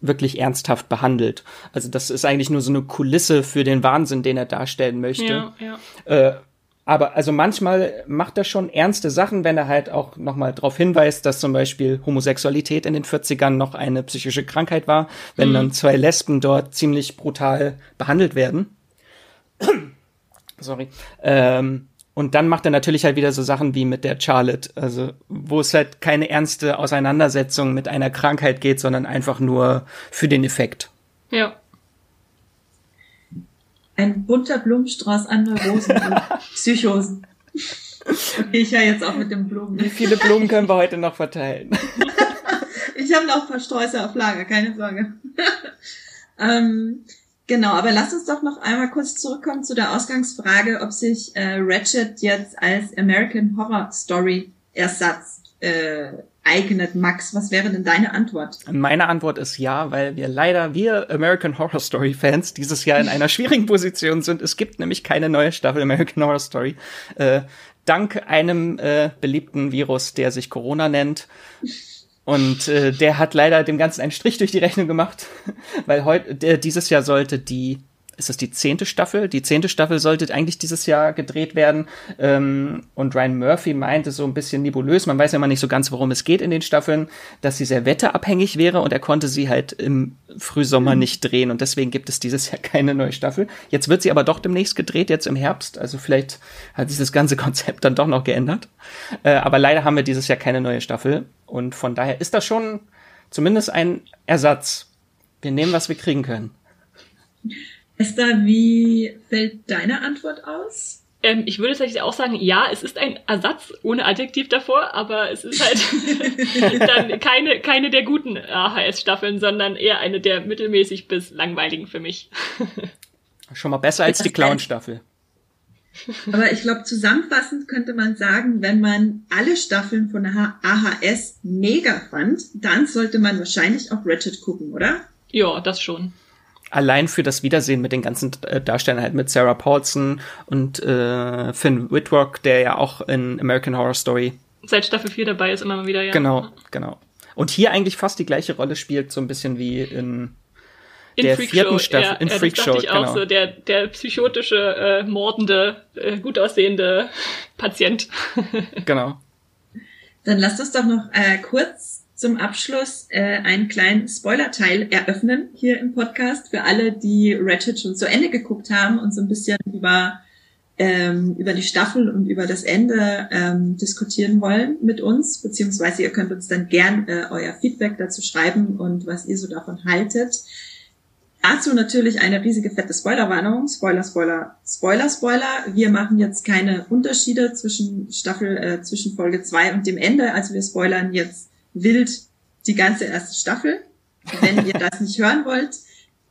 wirklich ernsthaft behandelt. Also das ist eigentlich nur so eine Kulisse für den Wahnsinn, den er darstellen möchte. Ja, ja. Äh, aber also manchmal macht er schon ernste Sachen, wenn er halt auch nochmal darauf hinweist, dass zum Beispiel Homosexualität in den 40ern noch eine psychische Krankheit war, wenn mhm. dann zwei Lesben dort ziemlich brutal behandelt werden. Sorry. Ähm, und dann macht er natürlich halt wieder so Sachen wie mit der Charlotte, also wo es halt keine ernste Auseinandersetzung mit einer Krankheit geht, sondern einfach nur für den Effekt. Ja ein bunter Blumenstrauß an Neurosen und Psychosen. Okay, ich ja jetzt auch mit den Blumen. Wie viele Blumen können wir heute noch verteilen? ich habe noch ein paar Sträuße auf Lager, keine Sorge. ähm, genau, aber lass uns doch noch einmal kurz zurückkommen zu der Ausgangsfrage, ob sich äh, Ratchet jetzt als American Horror Story Ersatz äh, eignet. Max, was wäre denn deine Antwort? Meine Antwort ist ja, weil wir leider, wir American Horror Story Fans, dieses Jahr in einer schwierigen Position sind. Es gibt nämlich keine neue Staffel American Horror Story. Äh, dank einem äh, beliebten Virus, der sich Corona nennt. Und äh, der hat leider dem Ganzen einen Strich durch die Rechnung gemacht, weil heute dieses Jahr sollte die ist das die zehnte Staffel? Die zehnte Staffel sollte eigentlich dieses Jahr gedreht werden. Ähm, und Ryan Murphy meinte so ein bisschen nebulös, man weiß ja immer nicht so ganz, worum es geht in den Staffeln, dass sie sehr wetterabhängig wäre und er konnte sie halt im Frühsommer mhm. nicht drehen und deswegen gibt es dieses Jahr keine neue Staffel. Jetzt wird sie aber doch demnächst gedreht, jetzt im Herbst. Also vielleicht hat sich das ganze Konzept dann doch noch geändert. Äh, aber leider haben wir dieses Jahr keine neue Staffel und von daher ist das schon zumindest ein Ersatz. Wir nehmen, was wir kriegen können. Esther, wie fällt deine Antwort aus? Ähm, ich würde tatsächlich auch sagen, ja, es ist ein Ersatz ohne Adjektiv davor, aber es ist halt dann keine, keine der guten AHS-Staffeln, sondern eher eine der mittelmäßig bis langweiligen für mich. Schon mal besser als die Clown-Staffel. Aber ich glaube, zusammenfassend könnte man sagen, wenn man alle Staffeln von AHS mega fand, dann sollte man wahrscheinlich auch Ratchet gucken, oder? Ja, das schon allein für das Wiedersehen mit den ganzen äh, Darstellern halt mit Sarah Paulson und äh, Finn Whitlock, der ja auch in American Horror Story seit Staffel 4 dabei ist, immer mal wieder, ja. Genau, genau. Und hier eigentlich fast die gleiche Rolle spielt, so ein bisschen wie in, in der Freak vierten Show, Staffel, ja, in ja, Freak das Show, ich auch genau. so, der, der psychotische, äh, mordende, äh, gut aussehende Patient. genau. Dann lasst uns doch noch äh, kurz zum Abschluss äh, einen kleinen Spoiler-Teil eröffnen hier im Podcast für alle, die Ratchet schon zu Ende geguckt haben und so ein bisschen über ähm, über die Staffel und über das Ende ähm, diskutieren wollen mit uns, beziehungsweise ihr könnt uns dann gern äh, euer Feedback dazu schreiben und was ihr so davon haltet. Dazu natürlich eine riesige fette Spoilerwarnung. Spoiler, Spoiler, Spoiler, Spoiler. Wir machen jetzt keine Unterschiede zwischen Staffel, äh, zwischen Folge zwei und dem Ende. Also wir spoilern jetzt wild die ganze erste Staffel. Wenn ihr das nicht hören wollt,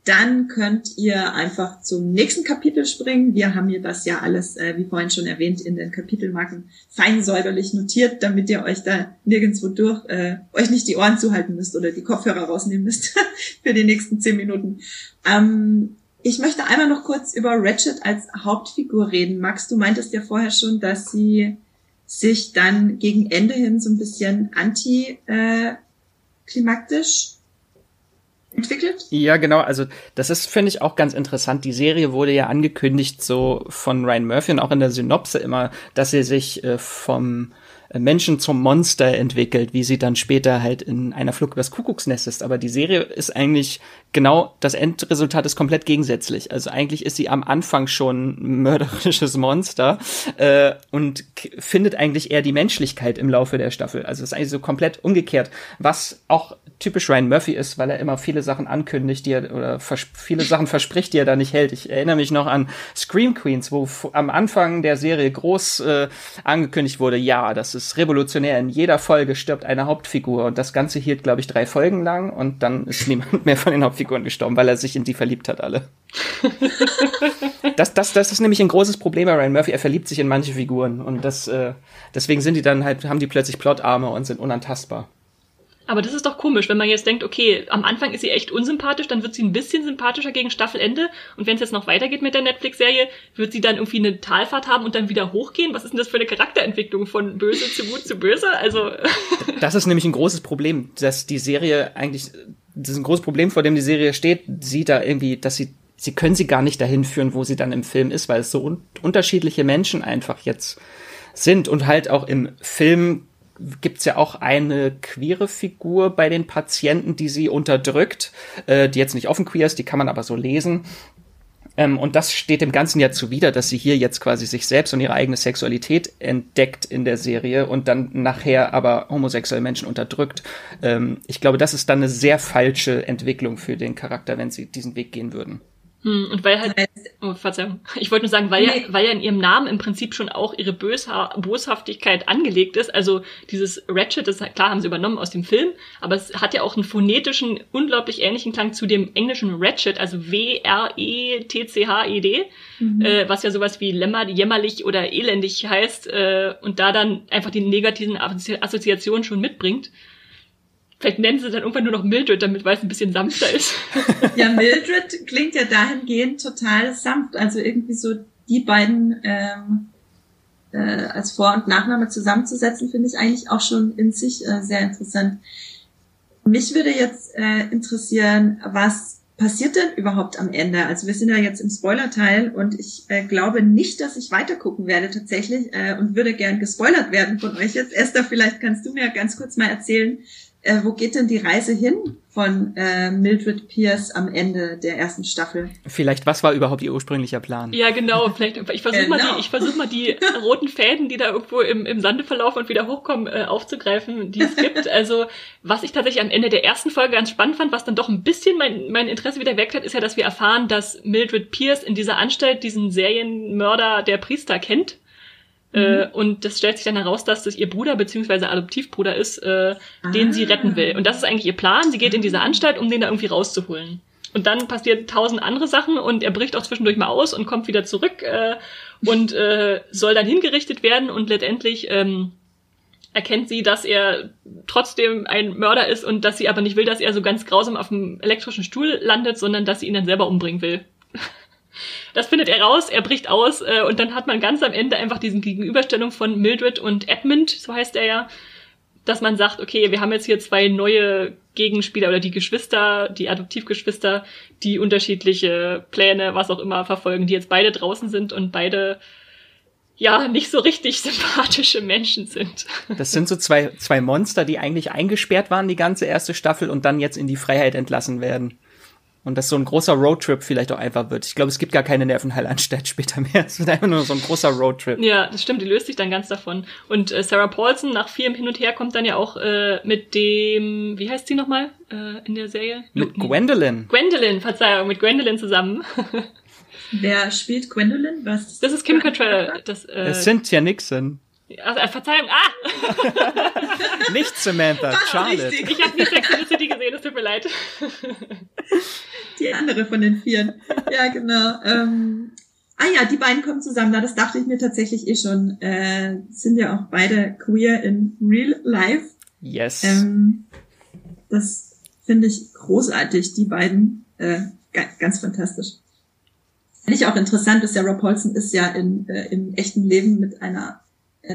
dann könnt ihr einfach zum nächsten Kapitel springen. Wir haben hier das ja alles, äh, wie vorhin schon erwähnt, in den Kapitelmarken fein säuberlich notiert, damit ihr euch da nirgendwo durch, äh, euch nicht die Ohren zuhalten müsst oder die Kopfhörer rausnehmen müsst für die nächsten zehn Minuten. Ähm, ich möchte einmal noch kurz über Ratchet als Hauptfigur reden. Max, du meintest ja vorher schon, dass sie sich dann gegen Ende hin so ein bisschen antiklimaktisch entwickelt? Ja, genau. Also das ist, finde ich, auch ganz interessant. Die Serie wurde ja angekündigt so von Ryan Murphy und auch in der Synopse immer, dass sie sich äh, vom Menschen zum Monster entwickelt, wie sie dann später halt in einer Flug übers Kuckucksnest ist. Aber die Serie ist eigentlich genau, das Endresultat ist komplett gegensätzlich. Also eigentlich ist sie am Anfang schon ein mörderisches Monster äh, und findet eigentlich eher die Menschlichkeit im Laufe der Staffel. Also es ist eigentlich so komplett umgekehrt, was auch typisch Ryan Murphy ist, weil er immer viele Sachen ankündigt, die er oder viele Sachen verspricht, die er da nicht hält. Ich erinnere mich noch an Scream Queens, wo am Anfang der Serie groß äh, angekündigt wurde, ja, das ist revolutionär. In jeder Folge stirbt eine Hauptfigur und das Ganze hielt, glaube ich, drei Folgen lang und dann ist niemand mehr von den Hauptfiguren gestorben, weil er sich in die verliebt hat, alle. das, das, das ist nämlich ein großes Problem bei Ryan Murphy. Er verliebt sich in manche Figuren und das, äh, deswegen sind die dann halt, haben die plötzlich Plotarme und sind unantastbar. Aber das ist doch komisch, wenn man jetzt denkt, okay, am Anfang ist sie echt unsympathisch, dann wird sie ein bisschen sympathischer gegen Staffelende. Und wenn es jetzt noch weitergeht mit der Netflix-Serie, wird sie dann irgendwie eine Talfahrt haben und dann wieder hochgehen? Was ist denn das für eine Charakterentwicklung von böse zu gut zu böse? Also. das ist nämlich ein großes Problem, dass die Serie eigentlich das ist ein großes Problem, vor dem die Serie steht, sie da irgendwie, dass sie, sie können sie gar nicht dahin führen, wo sie dann im Film ist, weil es so un unterschiedliche Menschen einfach jetzt sind und halt auch im Film gibt's ja auch eine queere Figur bei den Patienten, die sie unterdrückt, äh, die jetzt nicht offen queer ist, die kann man aber so lesen. Ähm, und das steht dem Ganzen ja zuwider, dass sie hier jetzt quasi sich selbst und ihre eigene Sexualität entdeckt in der Serie und dann nachher aber homosexuelle Menschen unterdrückt. Ähm, ich glaube, das ist dann eine sehr falsche Entwicklung für den Charakter, wenn sie diesen Weg gehen würden. Hm, und weil halt, oh, Verzeihung, ich wollte nur sagen, weil nee. ja, weil ja in ihrem Namen im Prinzip schon auch ihre Bösha Boshaftigkeit angelegt ist. Also dieses Ratchet, das klar haben sie übernommen aus dem Film, aber es hat ja auch einen phonetischen, unglaublich ähnlichen Klang zu dem englischen Ratchet, also W-R-E-T-C-H-E-D, mhm. äh, was ja sowas wie lämmer, jämmerlich oder elendig heißt äh, und da dann einfach die negativen Assoziationen schon mitbringt. Vielleicht nennen sie dann irgendwann nur noch Mildred, damit weil es ein bisschen sanfter ist. ja, Mildred klingt ja dahingehend total sanft. Also irgendwie so die beiden ähm, äh, als Vor- und Nachname zusammenzusetzen, finde ich eigentlich auch schon in sich äh, sehr interessant. Mich würde jetzt äh, interessieren, was passiert denn überhaupt am Ende? Also wir sind ja jetzt im Spoiler-Teil und ich äh, glaube nicht, dass ich weitergucken werde tatsächlich äh, und würde gern gespoilert werden von euch jetzt. Esther, vielleicht kannst du mir ganz kurz mal erzählen, äh, wo geht denn die Reise hin von äh, Mildred Pierce am Ende der ersten Staffel? Vielleicht, was war überhaupt ihr ursprünglicher Plan? Ja, genau. Vielleicht, ich versuche genau. mal, die, ich versuch mal die roten Fäden, die da irgendwo im, im Sande verlaufen und wieder hochkommen, äh, aufzugreifen, die es gibt. Also, was ich tatsächlich am Ende der ersten Folge ganz spannend fand, was dann doch ein bisschen mein, mein Interesse wieder weckt hat, ist ja, dass wir erfahren, dass Mildred Pierce in dieser Anstalt diesen Serienmörder der Priester kennt äh, mhm. und das stellt sich dann heraus, dass das ihr Bruder beziehungsweise Adoptivbruder ist, äh, ah. den sie retten will. Und das ist eigentlich ihr Plan. Sie geht in diese Anstalt, um den da irgendwie rauszuholen. Und dann passiert tausend andere Sachen und er bricht auch zwischendurch mal aus und kommt wieder zurück äh, und äh, soll dann hingerichtet werden und letztendlich ähm, erkennt sie, dass er trotzdem ein Mörder ist und dass sie aber nicht will, dass er so ganz grausam auf dem elektrischen Stuhl landet, sondern dass sie ihn dann selber umbringen will. Das findet er raus, er bricht aus äh, und dann hat man ganz am Ende einfach diesen Gegenüberstellung von Mildred und Edmund, so heißt er ja, dass man sagt, okay, wir haben jetzt hier zwei neue Gegenspieler oder die Geschwister, die Adoptivgeschwister, die unterschiedliche Pläne, was auch immer verfolgen, die jetzt beide draußen sind und beide ja nicht so richtig sympathische Menschen sind. Das sind so zwei, zwei Monster, die eigentlich eingesperrt waren die ganze erste Staffel und dann jetzt in die Freiheit entlassen werden. Und dass so ein großer Roadtrip vielleicht auch einfach wird. Ich glaube, es gibt gar keine Nervenheilanstalt später mehr. Es wird einfach nur so ein großer Roadtrip. Ja, das stimmt, die löst sich dann ganz davon. Und äh, Sarah Paulson nach vielem Hin und Her kommt dann ja auch äh, mit dem, wie heißt sie nochmal äh, in der Serie? Mit Gwendolyn. Gwendolyn, Verzeihung, mit Gwendolyn zusammen. Wer spielt Gwendolyn? Was? Das ist Kim Cattrall. Das, äh, Cynthia Nixon. Also, äh, Verzeihung, ah! Nicht Samantha, Charlotte. Richtig. Ich habe nie Sex in the City gesehen, es tut mir leid. Die andere von den Vieren. Ja, genau. Ähm, ah ja, die beiden kommen zusammen. Na, das dachte ich mir tatsächlich eh schon. Äh, sind ja auch beide queer in real life. Yes. Ähm, das finde ich großartig, die beiden. Äh, ganz fantastisch. Finde ich auch interessant, dass Sarah Paulson ist ja in, äh, im echten Leben mit einer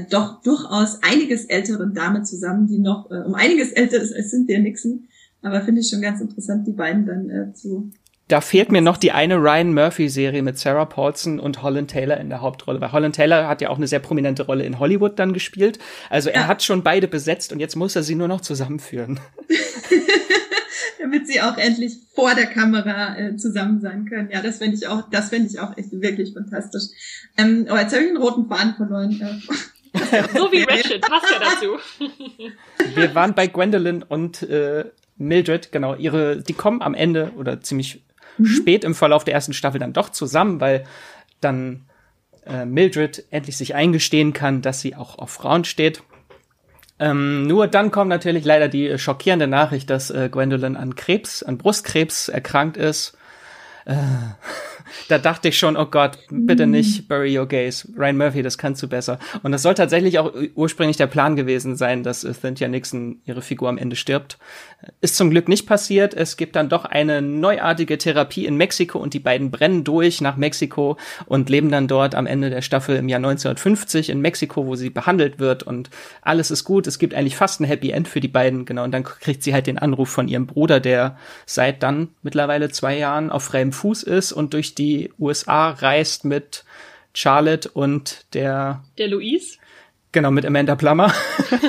doch durchaus einiges älteren Dame zusammen, die noch äh, um einiges älter ist als Cynthia Nixon. Aber finde ich schon ganz interessant, die beiden dann äh, zu. Da fehlt mir noch die eine Ryan Murphy-Serie mit Sarah Paulson und Holland Taylor in der Hauptrolle, weil Holland Taylor hat ja auch eine sehr prominente Rolle in Hollywood dann gespielt. Also er ja. hat schon beide besetzt und jetzt muss er sie nur noch zusammenführen. Damit sie auch endlich vor der Kamera äh, zusammen sein können. Ja, das fände ich auch, das fände ich auch echt wirklich fantastisch. Ähm, aber jetzt habe ich einen roten Faden verloren. Äh. so wie Ratchet, passt ja dazu. Wir waren bei Gwendolyn und äh, Mildred, genau, ihre, die kommen am Ende oder ziemlich mhm. spät im Verlauf der ersten Staffel dann doch zusammen, weil dann äh, Mildred endlich sich eingestehen kann, dass sie auch auf Frauen steht. Ähm, nur dann kommt natürlich leider die schockierende Nachricht, dass äh, Gwendolyn an Krebs, an Brustkrebs erkrankt ist. Äh, da dachte ich schon, oh Gott, bitte nicht Bury Your Gaze. Ryan Murphy, das kannst du besser. Und das soll tatsächlich auch ursprünglich der Plan gewesen sein, dass Cynthia Nixon ihre Figur am Ende stirbt. Ist zum Glück nicht passiert. Es gibt dann doch eine neuartige Therapie in Mexiko und die beiden brennen durch nach Mexiko und leben dann dort am Ende der Staffel im Jahr 1950 in Mexiko, wo sie behandelt wird und alles ist gut. Es gibt eigentlich fast ein Happy End für die beiden, genau. Und dann kriegt sie halt den Anruf von ihrem Bruder, der seit dann mittlerweile zwei Jahren auf freiem Fuß ist und durch die USA reist mit Charlotte und der der Louise Genau, mit Amanda Plummer.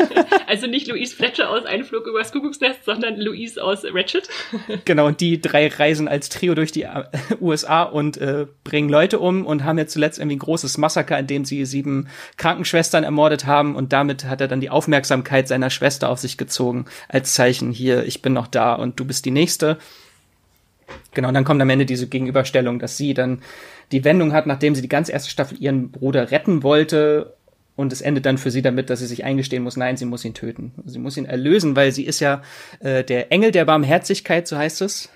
also nicht Louise Fletcher aus Einflug übers Kuckucksnest, sondern Louise aus Ratchet. genau, und die drei reisen als Trio durch die USA und äh, bringen Leute um und haben jetzt zuletzt irgendwie ein großes Massaker, in dem sie sieben Krankenschwestern ermordet haben und damit hat er dann die Aufmerksamkeit seiner Schwester auf sich gezogen als Zeichen hier, ich bin noch da und du bist die Nächste. Genau, und dann kommt am Ende diese Gegenüberstellung, dass sie dann die Wendung hat, nachdem sie die ganze erste Staffel ihren Bruder retten wollte und es endet dann für sie damit, dass sie sich eingestehen muss, nein, sie muss ihn töten. Sie muss ihn erlösen, weil sie ist ja äh, der Engel der Barmherzigkeit, so heißt es.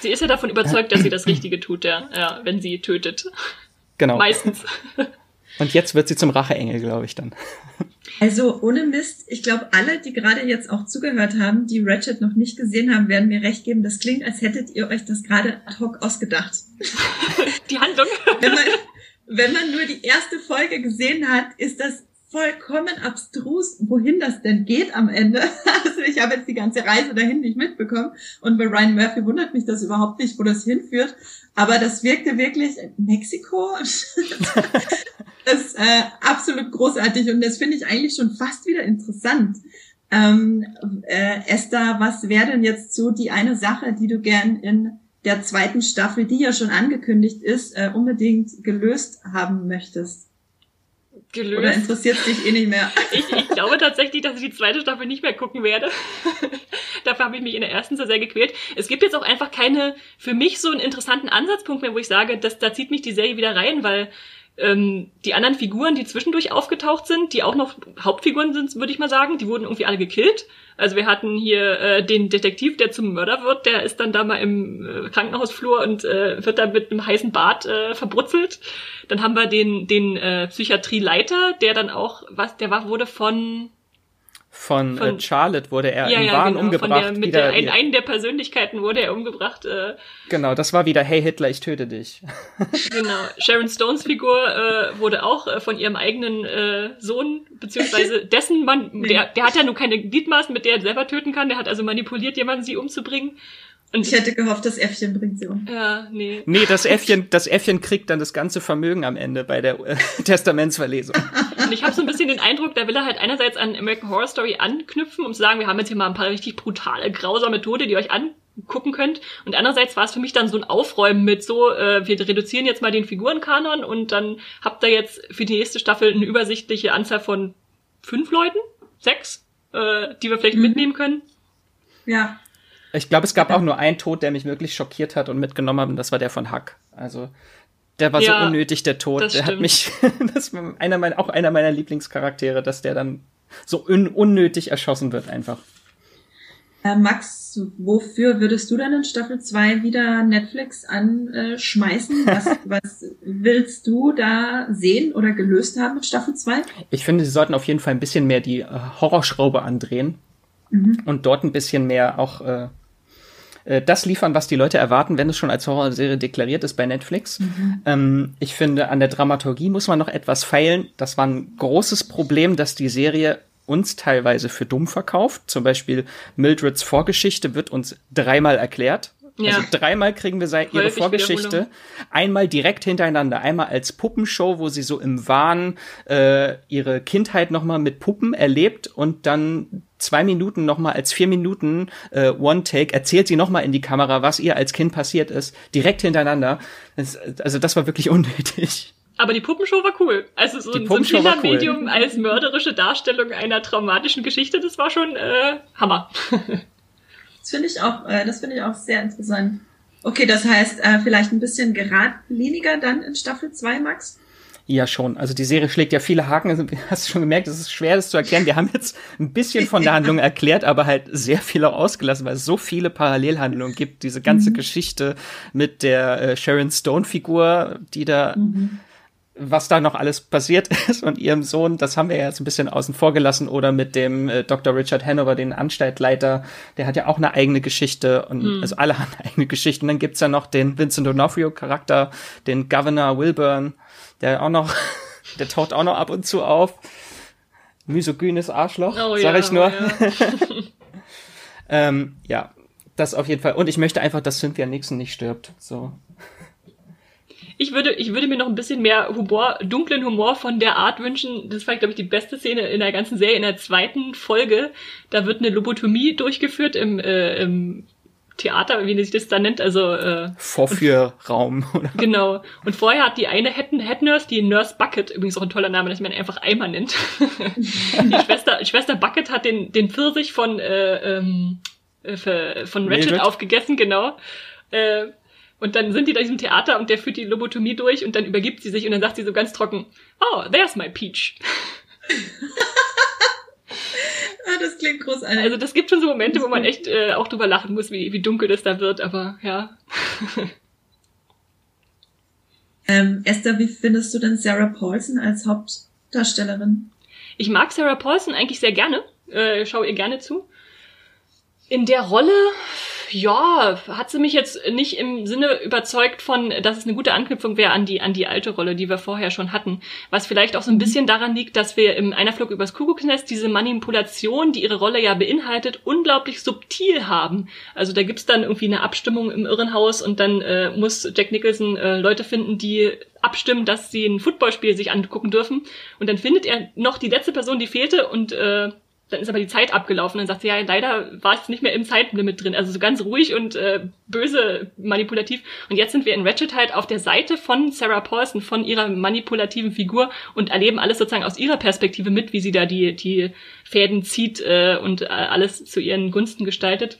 Sie ist ja davon überzeugt, dass sie das Richtige tut, ja, ja wenn sie tötet. Genau. Meistens. Und jetzt wird sie zum Racheengel, glaube ich dann. Also ohne Mist, ich glaube, alle, die gerade jetzt auch zugehört haben, die Ratchet noch nicht gesehen haben, werden mir recht geben. Das klingt, als hättet ihr euch das gerade ad hoc ausgedacht. Die Handlung. Wenn man, wenn man nur die erste Folge gesehen hat, ist das vollkommen abstrus, wohin das denn geht am Ende. Ich habe jetzt die ganze Reise dahin nicht mitbekommen und bei Ryan Murphy wundert mich das überhaupt nicht, wo das hinführt. Aber das wirkte wirklich Mexiko. das ist äh, absolut großartig und das finde ich eigentlich schon fast wieder interessant. Ähm, äh, Esther, was wäre denn jetzt so die eine Sache, die du gern in der zweiten Staffel, die ja schon angekündigt ist, äh, unbedingt gelöst haben möchtest? Gelöst. Oder interessiert dich eh nicht mehr? ich, ich glaube tatsächlich, dass ich die zweite Staffel nicht mehr gucken werde. Dafür habe ich mich in der ersten so sehr gequält. Es gibt jetzt auch einfach keine, für mich so einen interessanten Ansatzpunkt mehr, wo ich sage, dass, da zieht mich die Serie wieder rein, weil ähm, die anderen Figuren, die zwischendurch aufgetaucht sind, die auch noch Hauptfiguren sind, würde ich mal sagen, die wurden irgendwie alle gekillt. Also wir hatten hier äh, den Detektiv, der zum Mörder wird, der ist dann da mal im äh, Krankenhausflur und äh, wird dann mit einem heißen Bad äh, verbrutzelt. Dann haben wir den den äh, Psychiatrieleiter, der dann auch was, der war wurde von von, von äh, Charlotte wurde er ja, im ja, Wahn genau, umgebracht. Von der, mit wieder, der, ein, einen der Persönlichkeiten wurde er umgebracht. Äh. Genau, das war wieder Hey Hitler, ich töte dich. genau. Sharon Stones Figur äh, wurde auch äh, von ihrem eigenen äh, Sohn, beziehungsweise dessen Mann, der, der hat ja nur keine Gliedmaßen, mit der er selber töten kann, der hat also manipuliert, jemanden sie umzubringen. Und ich hätte gehofft, das Äffchen bringt sie um. Ja, nee. Nee, das Äffchen, das Äffchen kriegt dann das ganze Vermögen am Ende bei der äh, Testamentsverlesung. Und ich habe so ein bisschen den Eindruck, da will er halt einerseits an American Horror Story anknüpfen, um zu sagen, wir haben jetzt hier mal ein paar richtig brutale, grausame Tode, die ihr euch angucken könnt. Und andererseits war es für mich dann so ein Aufräumen mit so, äh, wir reduzieren jetzt mal den Figurenkanon und dann habt ihr jetzt für die nächste Staffel eine übersichtliche Anzahl von fünf Leuten, sechs, äh, die wir vielleicht mhm. mitnehmen können. Ja. Ich glaube, es gab auch nur einen Tod, der mich wirklich schockiert hat und mitgenommen hat, und das war der von Huck. Also, der war ja, so unnötig, der Tod. Der stimmt. hat mich, das war einer meiner, auch einer meiner Lieblingscharaktere, dass der dann so un unnötig erschossen wird einfach. Äh, Max, wofür würdest du dann in Staffel 2 wieder Netflix anschmeißen? Was, was willst du da sehen oder gelöst haben mit Staffel 2? Ich finde, sie sollten auf jeden Fall ein bisschen mehr die äh, Horrorschraube andrehen mhm. und dort ein bisschen mehr auch äh, äh, das liefern, was die Leute erwarten, wenn es schon als Horrorserie deklariert ist bei Netflix. Mhm. Ähm, ich finde, an der Dramaturgie muss man noch etwas feilen. Das war ein großes Problem, dass die Serie uns teilweise für dumm verkauft. Zum Beispiel Mildreds Vorgeschichte wird uns dreimal erklärt. Ja. Also dreimal kriegen wir ihre Vorgeschichte. Einmal direkt hintereinander. Einmal als Puppenshow, wo sie so im Wahn äh, ihre Kindheit nochmal mit Puppen erlebt und dann zwei Minuten nochmal als vier Minuten äh, One-Take erzählt sie nochmal in die Kamera, was ihr als Kind passiert ist, direkt hintereinander. Das, also das war wirklich unnötig. Aber die Puppenshow war cool. Also so, so ein Kindermedium cool. als mörderische Darstellung einer traumatischen Geschichte, das war schon äh, Hammer. das finde ich auch, äh, das finde ich auch sehr interessant. Okay, das heißt äh, vielleicht ein bisschen geradliniger dann in Staffel 2, Max? Ja, schon. Also die Serie schlägt ja viele Haken. Also, hast du schon gemerkt, es ist schwer, das zu erklären. Wir haben jetzt ein bisschen von der Handlung erklärt, aber halt sehr viel auch ausgelassen, weil es so viele Parallelhandlungen gibt. Diese ganze mhm. Geschichte mit der äh, Sharon Stone-Figur, die da, mhm. was da noch alles passiert ist und ihrem Sohn, das haben wir ja jetzt ein bisschen außen vor gelassen. Oder mit dem äh, Dr. Richard Hanover, den Anstaltleiter, der hat ja auch eine eigene Geschichte. Und mhm. also alle haben eigene Geschichten. Dann gibt's ja noch den Vincent D'Onofrio-Charakter, den Governor Wilburn der auch noch, der taucht auch noch ab und zu auf. Misogynes Arschloch, oh, sag ja, ich nur. Oh, ja. ähm, ja, das auf jeden Fall. Und ich möchte einfach, dass Cynthia Nixon nicht stirbt. So. Ich würde, ich würde mir noch ein bisschen mehr Humor, dunklen Humor von der Art wünschen. Das war, glaube ich, die beste Szene in der ganzen Serie. In der zweiten Folge, da wird eine Lobotomie durchgeführt im, äh, im Theater, wie sich das da nennt, also äh, Vorführraum. Oder? Genau. Und vorher hat die eine Head, Head Nurse, die Nurse Bucket, übrigens auch ein toller Name, dass man einfach Eimer nennt. die Schwester, Schwester Bucket hat den, den Pfirsich von, äh, ähm, äh, von Ratchet Mildred. aufgegessen, genau. Äh, und dann sind die da in diesem Theater und der führt die Lobotomie durch und dann übergibt sie sich und dann sagt sie so ganz trocken, oh, there's my peach. Ah, das klingt großartig. Also das gibt schon so Momente, wo man echt äh, auch drüber lachen muss, wie, wie dunkel das da wird, aber ja. ähm, Esther, wie findest du denn Sarah Paulson als Hauptdarstellerin? Ich mag Sarah Paulson eigentlich sehr gerne. Äh, schau ihr gerne zu. In der Rolle ja, hat sie mich jetzt nicht im Sinne überzeugt von, dass es eine gute Anknüpfung wäre an die, an die alte Rolle, die wir vorher schon hatten. Was vielleicht auch so ein mhm. bisschen daran liegt, dass wir im Einer Flug übers Kuckucksnest diese Manipulation, die ihre Rolle ja beinhaltet, unglaublich subtil haben. Also da gibt's dann irgendwie eine Abstimmung im Irrenhaus und dann äh, muss Jack Nicholson äh, Leute finden, die abstimmen, dass sie ein Footballspiel sich angucken dürfen. Und dann findet er noch die letzte Person, die fehlte und äh, dann ist aber die Zeit abgelaufen. Dann sagt sie, ja, leider war es nicht mehr im Zeitlimit drin. Also so ganz ruhig und äh, böse manipulativ. Und jetzt sind wir in Ratchet halt auf der Seite von Sarah Paulson, von ihrer manipulativen Figur und erleben alles sozusagen aus ihrer Perspektive mit, wie sie da die, die Fäden zieht äh, und äh, alles zu ihren Gunsten gestaltet.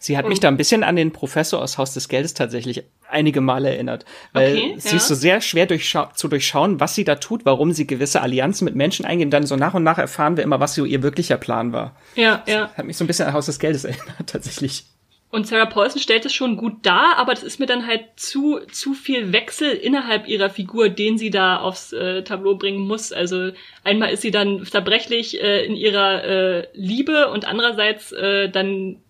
Sie hat mich da ein bisschen an den Professor aus Haus des Geldes tatsächlich einige Male erinnert, weil okay, sie ja. ist so sehr schwer durchscha zu durchschauen, was sie da tut, warum sie gewisse Allianzen mit Menschen eingehen. Dann so nach und nach erfahren wir immer, was so ihr wirklicher Plan war. Ja, ja. Hat mich so ein bisschen an Haus des Geldes erinnert, tatsächlich. Und Sarah Paulson stellt es schon gut dar, aber das ist mir dann halt zu zu viel Wechsel innerhalb ihrer Figur, den sie da aufs äh, Tableau bringen muss. Also einmal ist sie dann zerbrechlich äh, in ihrer äh, Liebe und andererseits äh, dann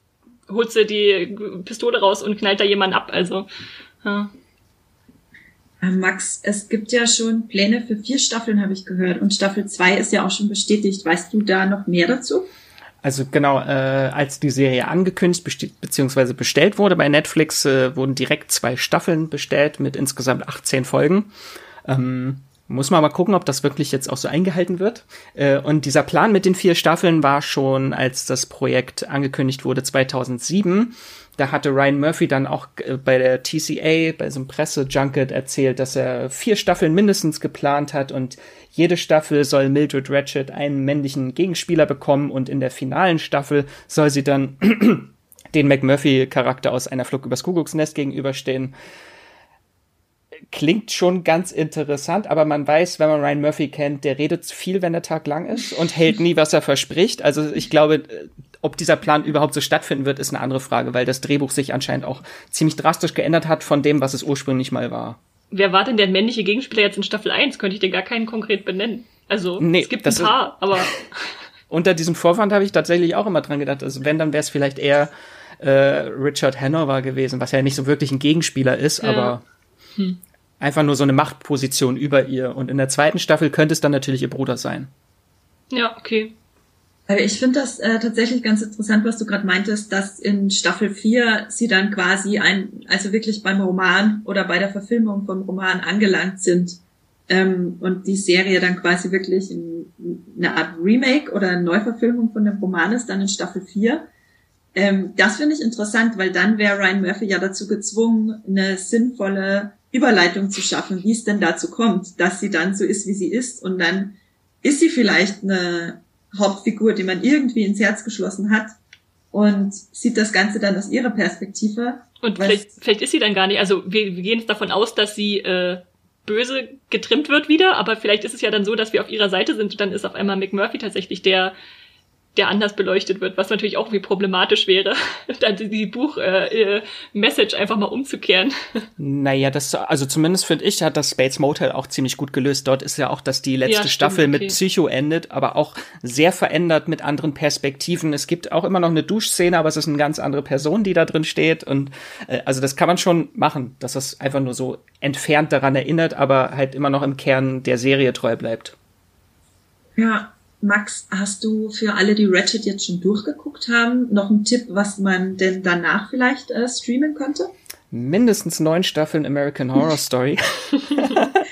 holt sie die Pistole raus und knallt da jemanden ab. Also, ja. Äh, Max, es gibt ja schon Pläne für vier Staffeln, habe ich gehört. Und Staffel zwei ist ja auch schon bestätigt. Weißt du da noch mehr dazu? Also genau, äh, als die Serie angekündigt bzw. bestellt wurde bei Netflix, äh, wurden direkt zwei Staffeln bestellt mit insgesamt 18 Folgen. Ähm, muss man mal gucken, ob das wirklich jetzt auch so eingehalten wird. Äh, und dieser Plan mit den vier Staffeln war schon, als das Projekt angekündigt wurde, 2007. Da hatte Ryan Murphy dann auch äh, bei der TCA, bei so einem Presse-Junket erzählt, dass er vier Staffeln mindestens geplant hat und jede Staffel soll Mildred Ratchet einen männlichen Gegenspieler bekommen und in der finalen Staffel soll sie dann den McMurphy-Charakter aus einer Flug übers Kuckucksnest gegenüberstehen klingt schon ganz interessant, aber man weiß, wenn man Ryan Murphy kennt, der redet viel, wenn der Tag lang ist und hält nie, was er verspricht. Also ich glaube, äh, ob dieser Plan überhaupt so stattfinden wird, ist eine andere Frage, weil das Drehbuch sich anscheinend auch ziemlich drastisch geändert hat von dem, was es ursprünglich mal war. Wer war denn der männliche Gegenspieler jetzt in Staffel 1? Könnte ich dir gar keinen konkret benennen. Also, nee, es gibt ein paar, aber. Unter diesem Vorwand habe ich tatsächlich auch immer dran gedacht. Also wenn, dann wäre es vielleicht eher äh, Richard Hanover gewesen, was ja nicht so wirklich ein Gegenspieler ist, ja. aber hm einfach nur so eine Machtposition über ihr. Und in der zweiten Staffel könnte es dann natürlich ihr Bruder sein. Ja, okay. Äh, ich finde das äh, tatsächlich ganz interessant, was du gerade meintest, dass in Staffel 4 sie dann quasi ein, also wirklich beim Roman oder bei der Verfilmung vom Roman angelangt sind ähm, und die Serie dann quasi wirklich in, eine Art Remake oder eine Neuverfilmung von dem Roman ist, dann in Staffel 4. Ähm, das finde ich interessant, weil dann wäre Ryan Murphy ja dazu gezwungen, eine sinnvolle Überleitung zu schaffen, wie es denn dazu kommt, dass sie dann so ist, wie sie ist. Und dann ist sie vielleicht eine Hauptfigur, die man irgendwie ins Herz geschlossen hat und sieht das Ganze dann aus ihrer Perspektive. Und vielleicht, vielleicht ist sie dann gar nicht. Also wir, wir gehen jetzt davon aus, dass sie äh, böse getrimmt wird wieder, aber vielleicht ist es ja dann so, dass wir auf ihrer Seite sind und dann ist auf einmal McMurphy tatsächlich der, der anders beleuchtet wird, was natürlich auch wie problematisch wäre, dann die Buch-Message äh, äh einfach mal umzukehren. Naja, das, also zumindest finde ich, hat das Space Motel auch ziemlich gut gelöst. Dort ist ja auch, dass die letzte ja, stimmt, Staffel okay. mit Psycho endet, aber auch sehr verändert mit anderen Perspektiven. Es gibt auch immer noch eine Duschszene, aber es ist eine ganz andere Person, die da drin steht. Und äh, also das kann man schon machen, dass das einfach nur so entfernt daran erinnert, aber halt immer noch im Kern der Serie treu bleibt. Ja, Max, hast du für alle, die Ratchet jetzt schon durchgeguckt haben, noch einen Tipp, was man denn danach vielleicht äh, streamen könnte? Mindestens neun Staffeln American Horror Story.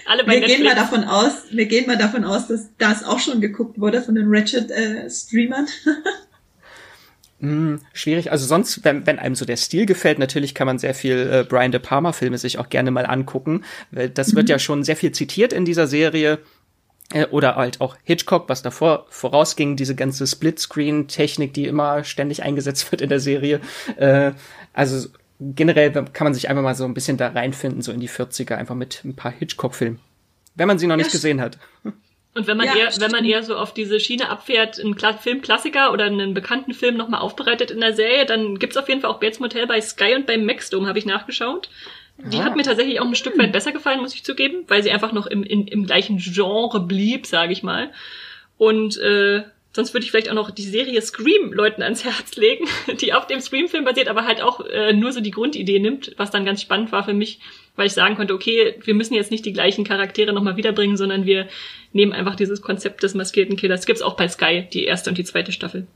alle bei wir Netflix. gehen mal davon aus, wir gehen mal davon aus, dass das auch schon geguckt wurde von den Ratchet-Streamern. äh, mm, schwierig. Also sonst, wenn, wenn einem so der Stil gefällt, natürlich kann man sehr viel äh, Brian De Palma Filme sich auch gerne mal angucken. Weil das mhm. wird ja schon sehr viel zitiert in dieser Serie. Äh, oder halt auch Hitchcock, was davor vorausging, diese ganze Splitscreen-Technik, die immer ständig eingesetzt wird in der Serie. Äh, also generell kann man sich einfach mal so ein bisschen da reinfinden, so in die 40er, einfach mit ein paar Hitchcock-Filmen. Wenn man sie noch nicht gesehen hat. Und wenn man ja, eher, wenn man eher so auf diese Schiene abfährt, einen Filmklassiker oder einen bekannten Film nochmal aufbereitet in der Serie, dann gibt's auf jeden Fall auch Bates Motel bei Sky und bei Maxdome, habe ich nachgeschaut. Die ah. hat mir tatsächlich auch ein Stück weit besser gefallen, muss ich zugeben, weil sie einfach noch im, in, im gleichen Genre blieb, sage ich mal. Und äh, sonst würde ich vielleicht auch noch die Serie Scream Leuten ans Herz legen, die auf dem Scream-Film basiert, aber halt auch äh, nur so die Grundidee nimmt, was dann ganz spannend war für mich, weil ich sagen konnte, okay, wir müssen jetzt nicht die gleichen Charaktere nochmal wiederbringen, sondern wir nehmen einfach dieses Konzept des maskierten Killers. Gibt's auch bei Sky, die erste und die zweite Staffel.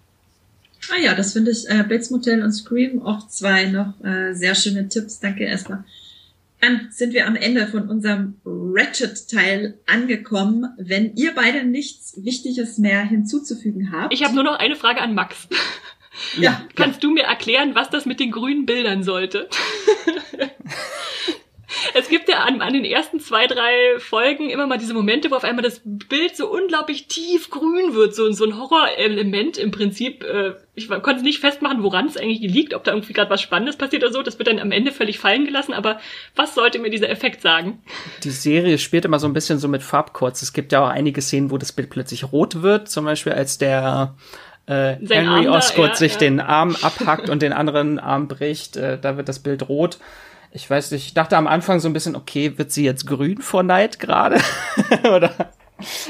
Ah ja, das finde ich, äh, Bates Motel und Scream, auch zwei noch äh, sehr schöne Tipps. Danke erstmal. Dann sind wir am Ende von unserem Ratchet-Teil angekommen. Wenn ihr beide nichts Wichtiges mehr hinzuzufügen habt. Ich habe nur noch eine Frage an Max. Ja. Kannst du mir erklären, was das mit den grünen Bildern sollte? es gibt ja an, an den ersten zwei, drei Folgen immer mal diese Momente, wo auf einmal das Bild so unglaublich tiefgrün wird, so, so ein Horrorelement im Prinzip. Äh, ich konnte nicht festmachen, woran es eigentlich liegt, ob da irgendwie gerade was Spannendes passiert oder so. Das wird dann am Ende völlig fallen gelassen, aber was sollte mir dieser Effekt sagen? Die Serie spielt immer so ein bisschen so mit Farbcodes. Es gibt ja auch einige Szenen, wo das Bild plötzlich rot wird, zum Beispiel als der äh, Henry Osgood sich ja. den Arm abhackt und den anderen Arm bricht, äh, da wird das Bild rot ich weiß nicht, ich dachte am Anfang so ein bisschen, okay, wird sie jetzt grün vor Neid gerade? Oder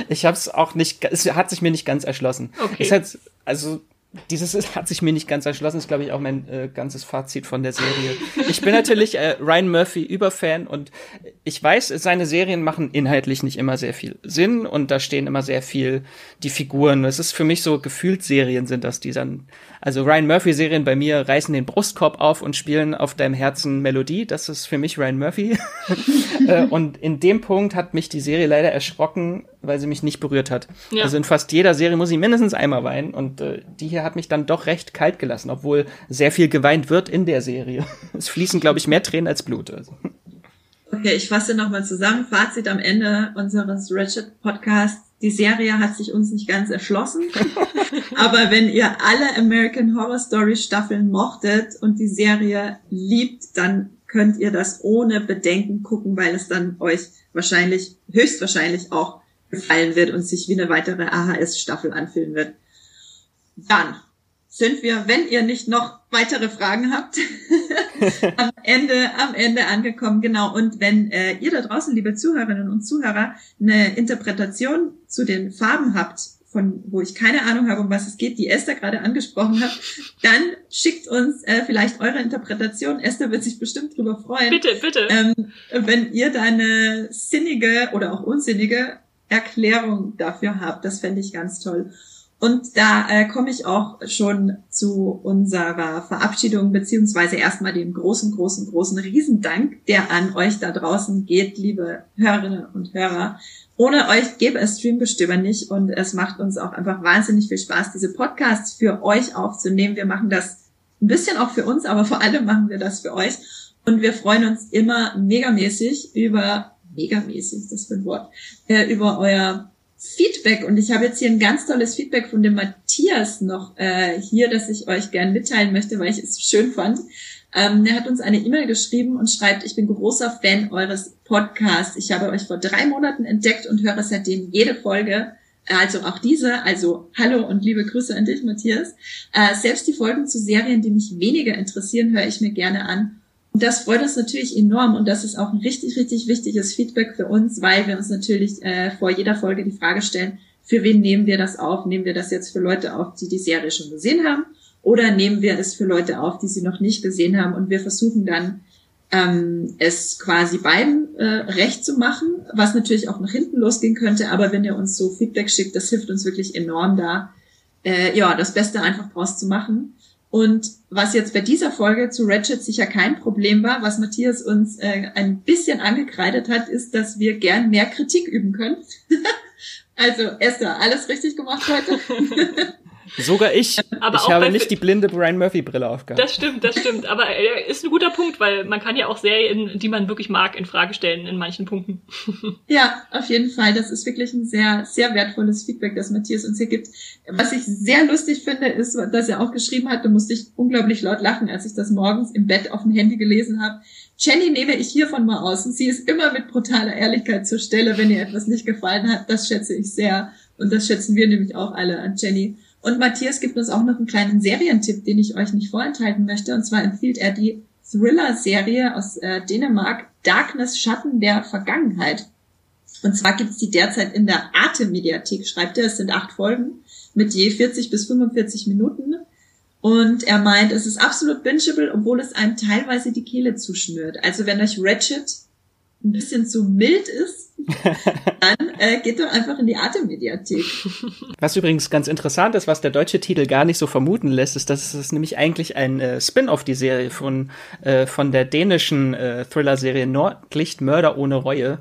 ich habe es auch nicht, es hat sich mir nicht ganz erschlossen. Okay. Es hat, also dieses hat sich mir nicht ganz erschlossen, ist glaube ich auch mein äh, ganzes Fazit von der Serie. Ich bin natürlich äh, Ryan Murphy Überfan und ich weiß, seine Serien machen inhaltlich nicht immer sehr viel Sinn und da stehen immer sehr viel die Figuren. Es ist für mich so gefühlt Serien sind das, die dann also Ryan Murphy Serien bei mir reißen den Brustkorb auf und spielen auf deinem Herzen Melodie. Das ist für mich Ryan Murphy. Äh, und in dem Punkt hat mich die Serie leider erschrocken, weil sie mich nicht berührt hat. Ja. Also in fast jeder Serie muss ich mindestens einmal weinen und äh, die hier hat mich dann doch recht kalt gelassen, obwohl sehr viel geweint wird in der Serie. Es fließen, glaube ich, mehr Tränen als Blut. Also. Okay, ich fasse nochmal zusammen. Fazit am Ende unseres Ratchet Podcasts. Die Serie hat sich uns nicht ganz erschlossen. Aber wenn ihr alle American Horror Story Staffeln mochtet und die Serie liebt, dann könnt ihr das ohne Bedenken gucken, weil es dann euch wahrscheinlich, höchstwahrscheinlich auch gefallen wird und sich wie eine weitere AHS-Staffel anfühlen wird. Dann sind wir, wenn ihr nicht noch weitere Fragen habt, am Ende, am Ende angekommen. Genau. Und wenn äh, ihr da draußen, liebe Zuhörerinnen und Zuhörer, eine Interpretation zu den Farben habt, von wo ich keine Ahnung habe, um was es geht, die Esther gerade angesprochen hat, dann schickt uns äh, vielleicht eure Interpretation. Esther wird sich bestimmt drüber freuen. Bitte, bitte. Ähm, wenn ihr da eine sinnige oder auch unsinnige Erklärung dafür habt, das fände ich ganz toll. Und da äh, komme ich auch schon zu unserer Verabschiedung, beziehungsweise erstmal den großen, großen, großen Riesendank, der an euch da draußen geht, liebe Hörerinnen und Hörer. Ohne euch gäbe es Streambestimmer nicht und es macht uns auch einfach wahnsinnig viel Spaß, diese Podcasts für euch aufzunehmen. Wir machen das ein bisschen auch für uns, aber vor allem machen wir das für euch. Und wir freuen uns immer megamäßig über, megamäßig, das für ein Wort, äh, über euer Feedback und ich habe jetzt hier ein ganz tolles Feedback von dem Matthias noch äh, hier, das ich euch gern mitteilen möchte, weil ich es schön fand. Ähm, er hat uns eine E-Mail geschrieben und schreibt, ich bin großer Fan eures Podcasts. Ich habe euch vor drei Monaten entdeckt und höre seitdem jede Folge. Also auch diese, also hallo und liebe Grüße an dich, Matthias. Äh, selbst die Folgen zu Serien, die mich weniger interessieren, höre ich mir gerne an. Das freut uns natürlich enorm und das ist auch ein richtig, richtig wichtiges Feedback für uns, weil wir uns natürlich äh, vor jeder Folge die Frage stellen, für wen nehmen wir das auf? Nehmen wir das jetzt für Leute auf, die die Serie schon gesehen haben? Oder nehmen wir es für Leute auf, die sie noch nicht gesehen haben? Und wir versuchen dann, ähm, es quasi beiden äh, recht zu machen, was natürlich auch nach hinten losgehen könnte. Aber wenn ihr uns so Feedback schickt, das hilft uns wirklich enorm da, äh, ja, das Beste einfach draus zu machen. Und was jetzt bei dieser Folge zu Ratchet sicher kein Problem war, was Matthias uns äh, ein bisschen angekreidet hat, ist, dass wir gern mehr Kritik üben können. also Esther, alles richtig gemacht heute. Sogar ich. Aber ich habe nicht die blinde Brian Murphy Brille aufgehabt. Das stimmt, das stimmt. Aber äh, ist ein guter Punkt, weil man kann ja auch Serien, die man wirklich mag, in Frage stellen in manchen Punkten. ja, auf jeden Fall. Das ist wirklich ein sehr, sehr wertvolles Feedback, das Matthias uns hier gibt. Was ich sehr lustig finde, ist, dass er auch geschrieben hat, da musste ich unglaublich laut lachen, als ich das morgens im Bett auf dem Handy gelesen habe. Jenny nehme ich hiervon mal aus und sie ist immer mit brutaler Ehrlichkeit zur Stelle, wenn ihr etwas nicht gefallen hat. Das schätze ich sehr und das schätzen wir nämlich auch alle an Jenny. Und Matthias gibt uns auch noch einen kleinen Serientipp, den ich euch nicht vorenthalten möchte. Und zwar empfiehlt er die Thriller-Serie aus äh, Dänemark Darkness Schatten der Vergangenheit. Und zwar gibt's die derzeit in der Arte-Mediathek, schreibt er. Es sind acht Folgen mit je 40 bis 45 Minuten. Und er meint, es ist absolut bingeable, obwohl es einem teilweise die Kehle zuschnürt. Also wenn euch Ratchet ein bisschen zu mild ist, dann äh, geht doch einfach in die Arte-Mediathek. Was übrigens ganz interessant ist, was der deutsche Titel gar nicht so vermuten lässt, ist, dass es nämlich eigentlich ein äh, Spin-off die Serie von äh, von der dänischen äh, Thriller-Serie Nordlicht Mörder ohne Reue.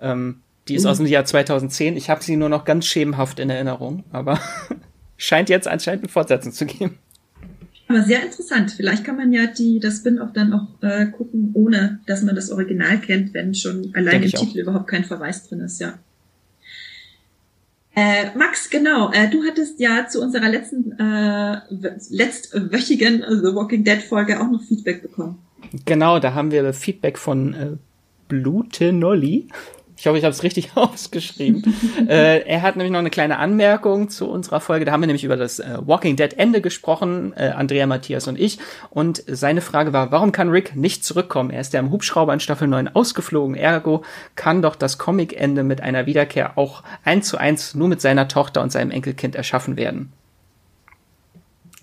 Ähm, die ist mhm. aus dem Jahr 2010. Ich habe sie nur noch ganz schemenhaft in Erinnerung, aber scheint jetzt anscheinend eine Fortsetzung zu geben. Aber sehr interessant. Vielleicht kann man ja die, das Spin-off dann auch äh, gucken, ohne dass man das Original kennt, wenn schon allein im Titel auch. überhaupt kein Verweis drin ist, ja. Äh, Max, genau, äh, du hattest ja zu unserer letzten, äh, letztwöchigen The Walking Dead Folge auch noch Feedback bekommen. Genau, da haben wir Feedback von äh, Blute Nolly. Ich hoffe, ich habe es richtig ausgeschrieben. äh, er hat nämlich noch eine kleine Anmerkung zu unserer Folge. Da haben wir nämlich über das äh, Walking Dead Ende gesprochen, äh, Andrea, Matthias und ich. Und seine Frage war, warum kann Rick nicht zurückkommen? Er ist ja im Hubschrauber in Staffel 9 ausgeflogen. Ergo kann doch das Comic-Ende mit einer Wiederkehr auch eins zu eins nur mit seiner Tochter und seinem Enkelkind erschaffen werden.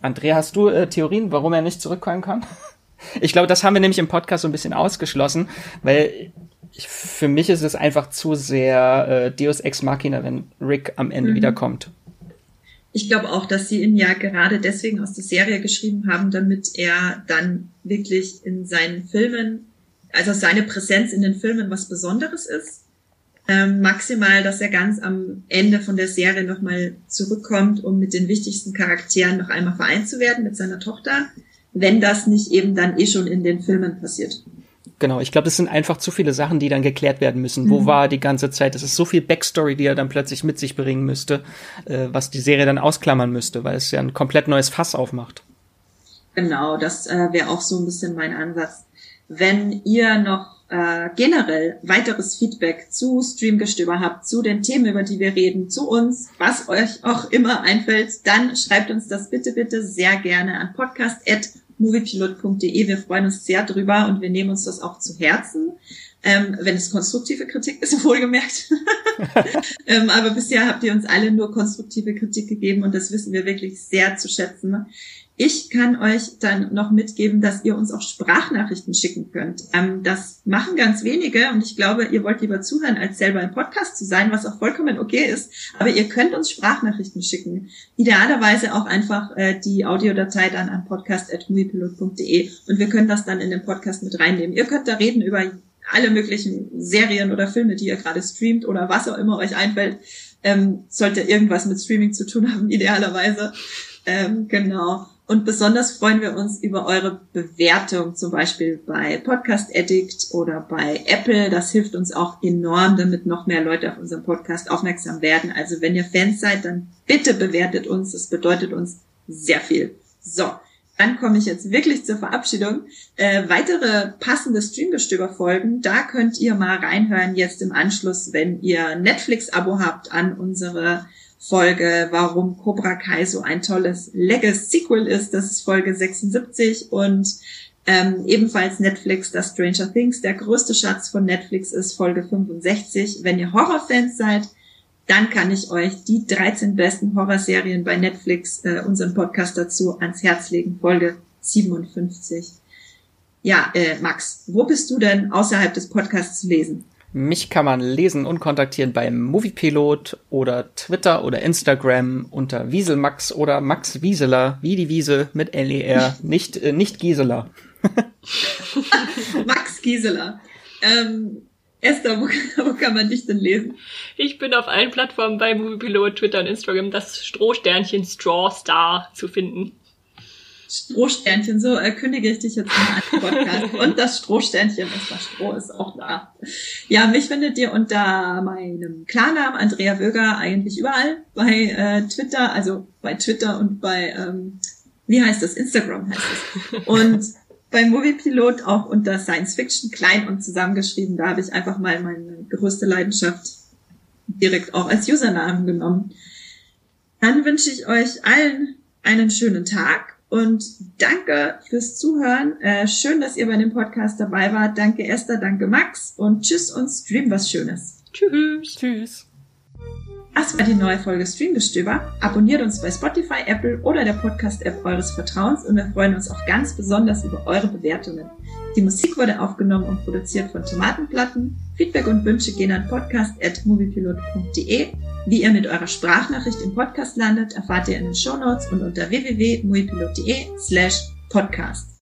Andrea, hast du äh, Theorien, warum er nicht zurückkommen kann? Ich glaube, das haben wir nämlich im Podcast so ein bisschen ausgeschlossen, weil ich, für mich ist es einfach zu sehr äh, Deus Ex Machina, wenn Rick am Ende mhm. wiederkommt. Ich glaube auch, dass sie ihn ja gerade deswegen aus der Serie geschrieben haben, damit er dann wirklich in seinen Filmen, also seine Präsenz in den Filmen was Besonderes ist. Ähm, maximal, dass er ganz am Ende von der Serie nochmal zurückkommt, um mit den wichtigsten Charakteren noch einmal vereint zu werden mit seiner Tochter, wenn das nicht eben dann eh schon in den Filmen passiert. Genau, ich glaube, es sind einfach zu viele Sachen, die dann geklärt werden müssen. Mhm. Wo war die ganze Zeit? Es ist so viel Backstory, die er dann plötzlich mit sich bringen müsste, äh, was die Serie dann ausklammern müsste, weil es ja ein komplett neues Fass aufmacht. Genau, das äh, wäre auch so ein bisschen mein Ansatz. Wenn ihr noch äh, generell weiteres Feedback zu Streamgestöber habt, zu den Themen, über die wir reden, zu uns, was euch auch immer einfällt, dann schreibt uns das bitte, bitte sehr gerne an podcast@ moviepilot.de. Wir freuen uns sehr drüber und wir nehmen uns das auch zu Herzen. Ähm, wenn es konstruktive Kritik ist, wohlgemerkt. ähm, aber bisher habt ihr uns alle nur konstruktive Kritik gegeben und das wissen wir wirklich sehr zu schätzen. Ich kann euch dann noch mitgeben, dass ihr uns auch Sprachnachrichten schicken könnt. Ähm, das machen ganz wenige und ich glaube, ihr wollt lieber zuhören, als selber im Podcast zu sein, was auch vollkommen okay ist. Aber ihr könnt uns Sprachnachrichten schicken. Idealerweise auch einfach äh, die Audiodatei dann an podcast.muipilot.de und wir können das dann in den Podcast mit reinnehmen. Ihr könnt da reden über alle möglichen Serien oder Filme, die ihr gerade streamt oder was auch immer euch einfällt. Ähm, sollte irgendwas mit Streaming zu tun haben, idealerweise. Ähm, genau. Und besonders freuen wir uns über eure Bewertung, zum Beispiel bei Podcast Addict oder bei Apple. Das hilft uns auch enorm, damit noch mehr Leute auf unseren Podcast aufmerksam werden. Also wenn ihr Fans seid, dann bitte bewertet uns. Das bedeutet uns sehr viel. So, dann komme ich jetzt wirklich zur Verabschiedung. Äh, weitere passende Streamgestöber-Folgen, da könnt ihr mal reinhören jetzt im Anschluss, wenn ihr Netflix-Abo habt an unsere Folge, warum Cobra Kai so ein tolles Legacy-Sequel ist. Das ist Folge 76 und ähm, ebenfalls Netflix, das Stranger Things, der größte Schatz von Netflix ist Folge 65. Wenn ihr Horrorfans seid, dann kann ich euch die 13 besten Horrorserien bei Netflix, äh, unseren Podcast dazu, ans Herz legen. Folge 57. Ja, äh, Max, wo bist du denn außerhalb des Podcasts zu lesen? Mich kann man lesen und kontaktieren beim Moviepilot oder Twitter oder Instagram unter Wieselmax oder Max Wieseler, wie die Wiese mit L-E-R, nicht, äh, nicht Gieseler. Max Gieseler. Ähm, Esther, wo, wo, kann man dich denn lesen? Ich bin auf allen Plattformen bei Moviepilot, Twitter und Instagram das Strohsternchen Straw Star zu finden. Strohsternchen, so äh, kündige ich dich jetzt in einen Podcast. und das Strohsternchen ist das Stroh, ist auch da. Ja, mich findet ihr unter meinem Klarnamen Andrea Wöger eigentlich überall. Bei äh, Twitter, also bei Twitter und bei, ähm, wie heißt das? Instagram heißt es. Und beim Moviepilot auch unter Science Fiction klein und zusammengeschrieben. Da habe ich einfach mal meine größte Leidenschaft direkt auch als Usernamen genommen. Dann wünsche ich euch allen einen schönen Tag und danke fürs Zuhören. Äh, schön, dass ihr bei dem Podcast dabei wart. Danke Esther, danke Max und tschüss und stream was Schönes. Tschüss. Tschüss. Das war die neue Folge Streamgestöber. Abonniert uns bei Spotify, Apple oder der Podcast-App eures Vertrauens und wir freuen uns auch ganz besonders über eure Bewertungen. Die Musik wurde aufgenommen und produziert von Tomatenplatten. Feedback und Wünsche gehen an podcast.moviepilot.de. Wie ihr mit eurer Sprachnachricht im Podcast landet, erfahrt ihr in den Shownotes und unter www.moviepilot.de slash podcast.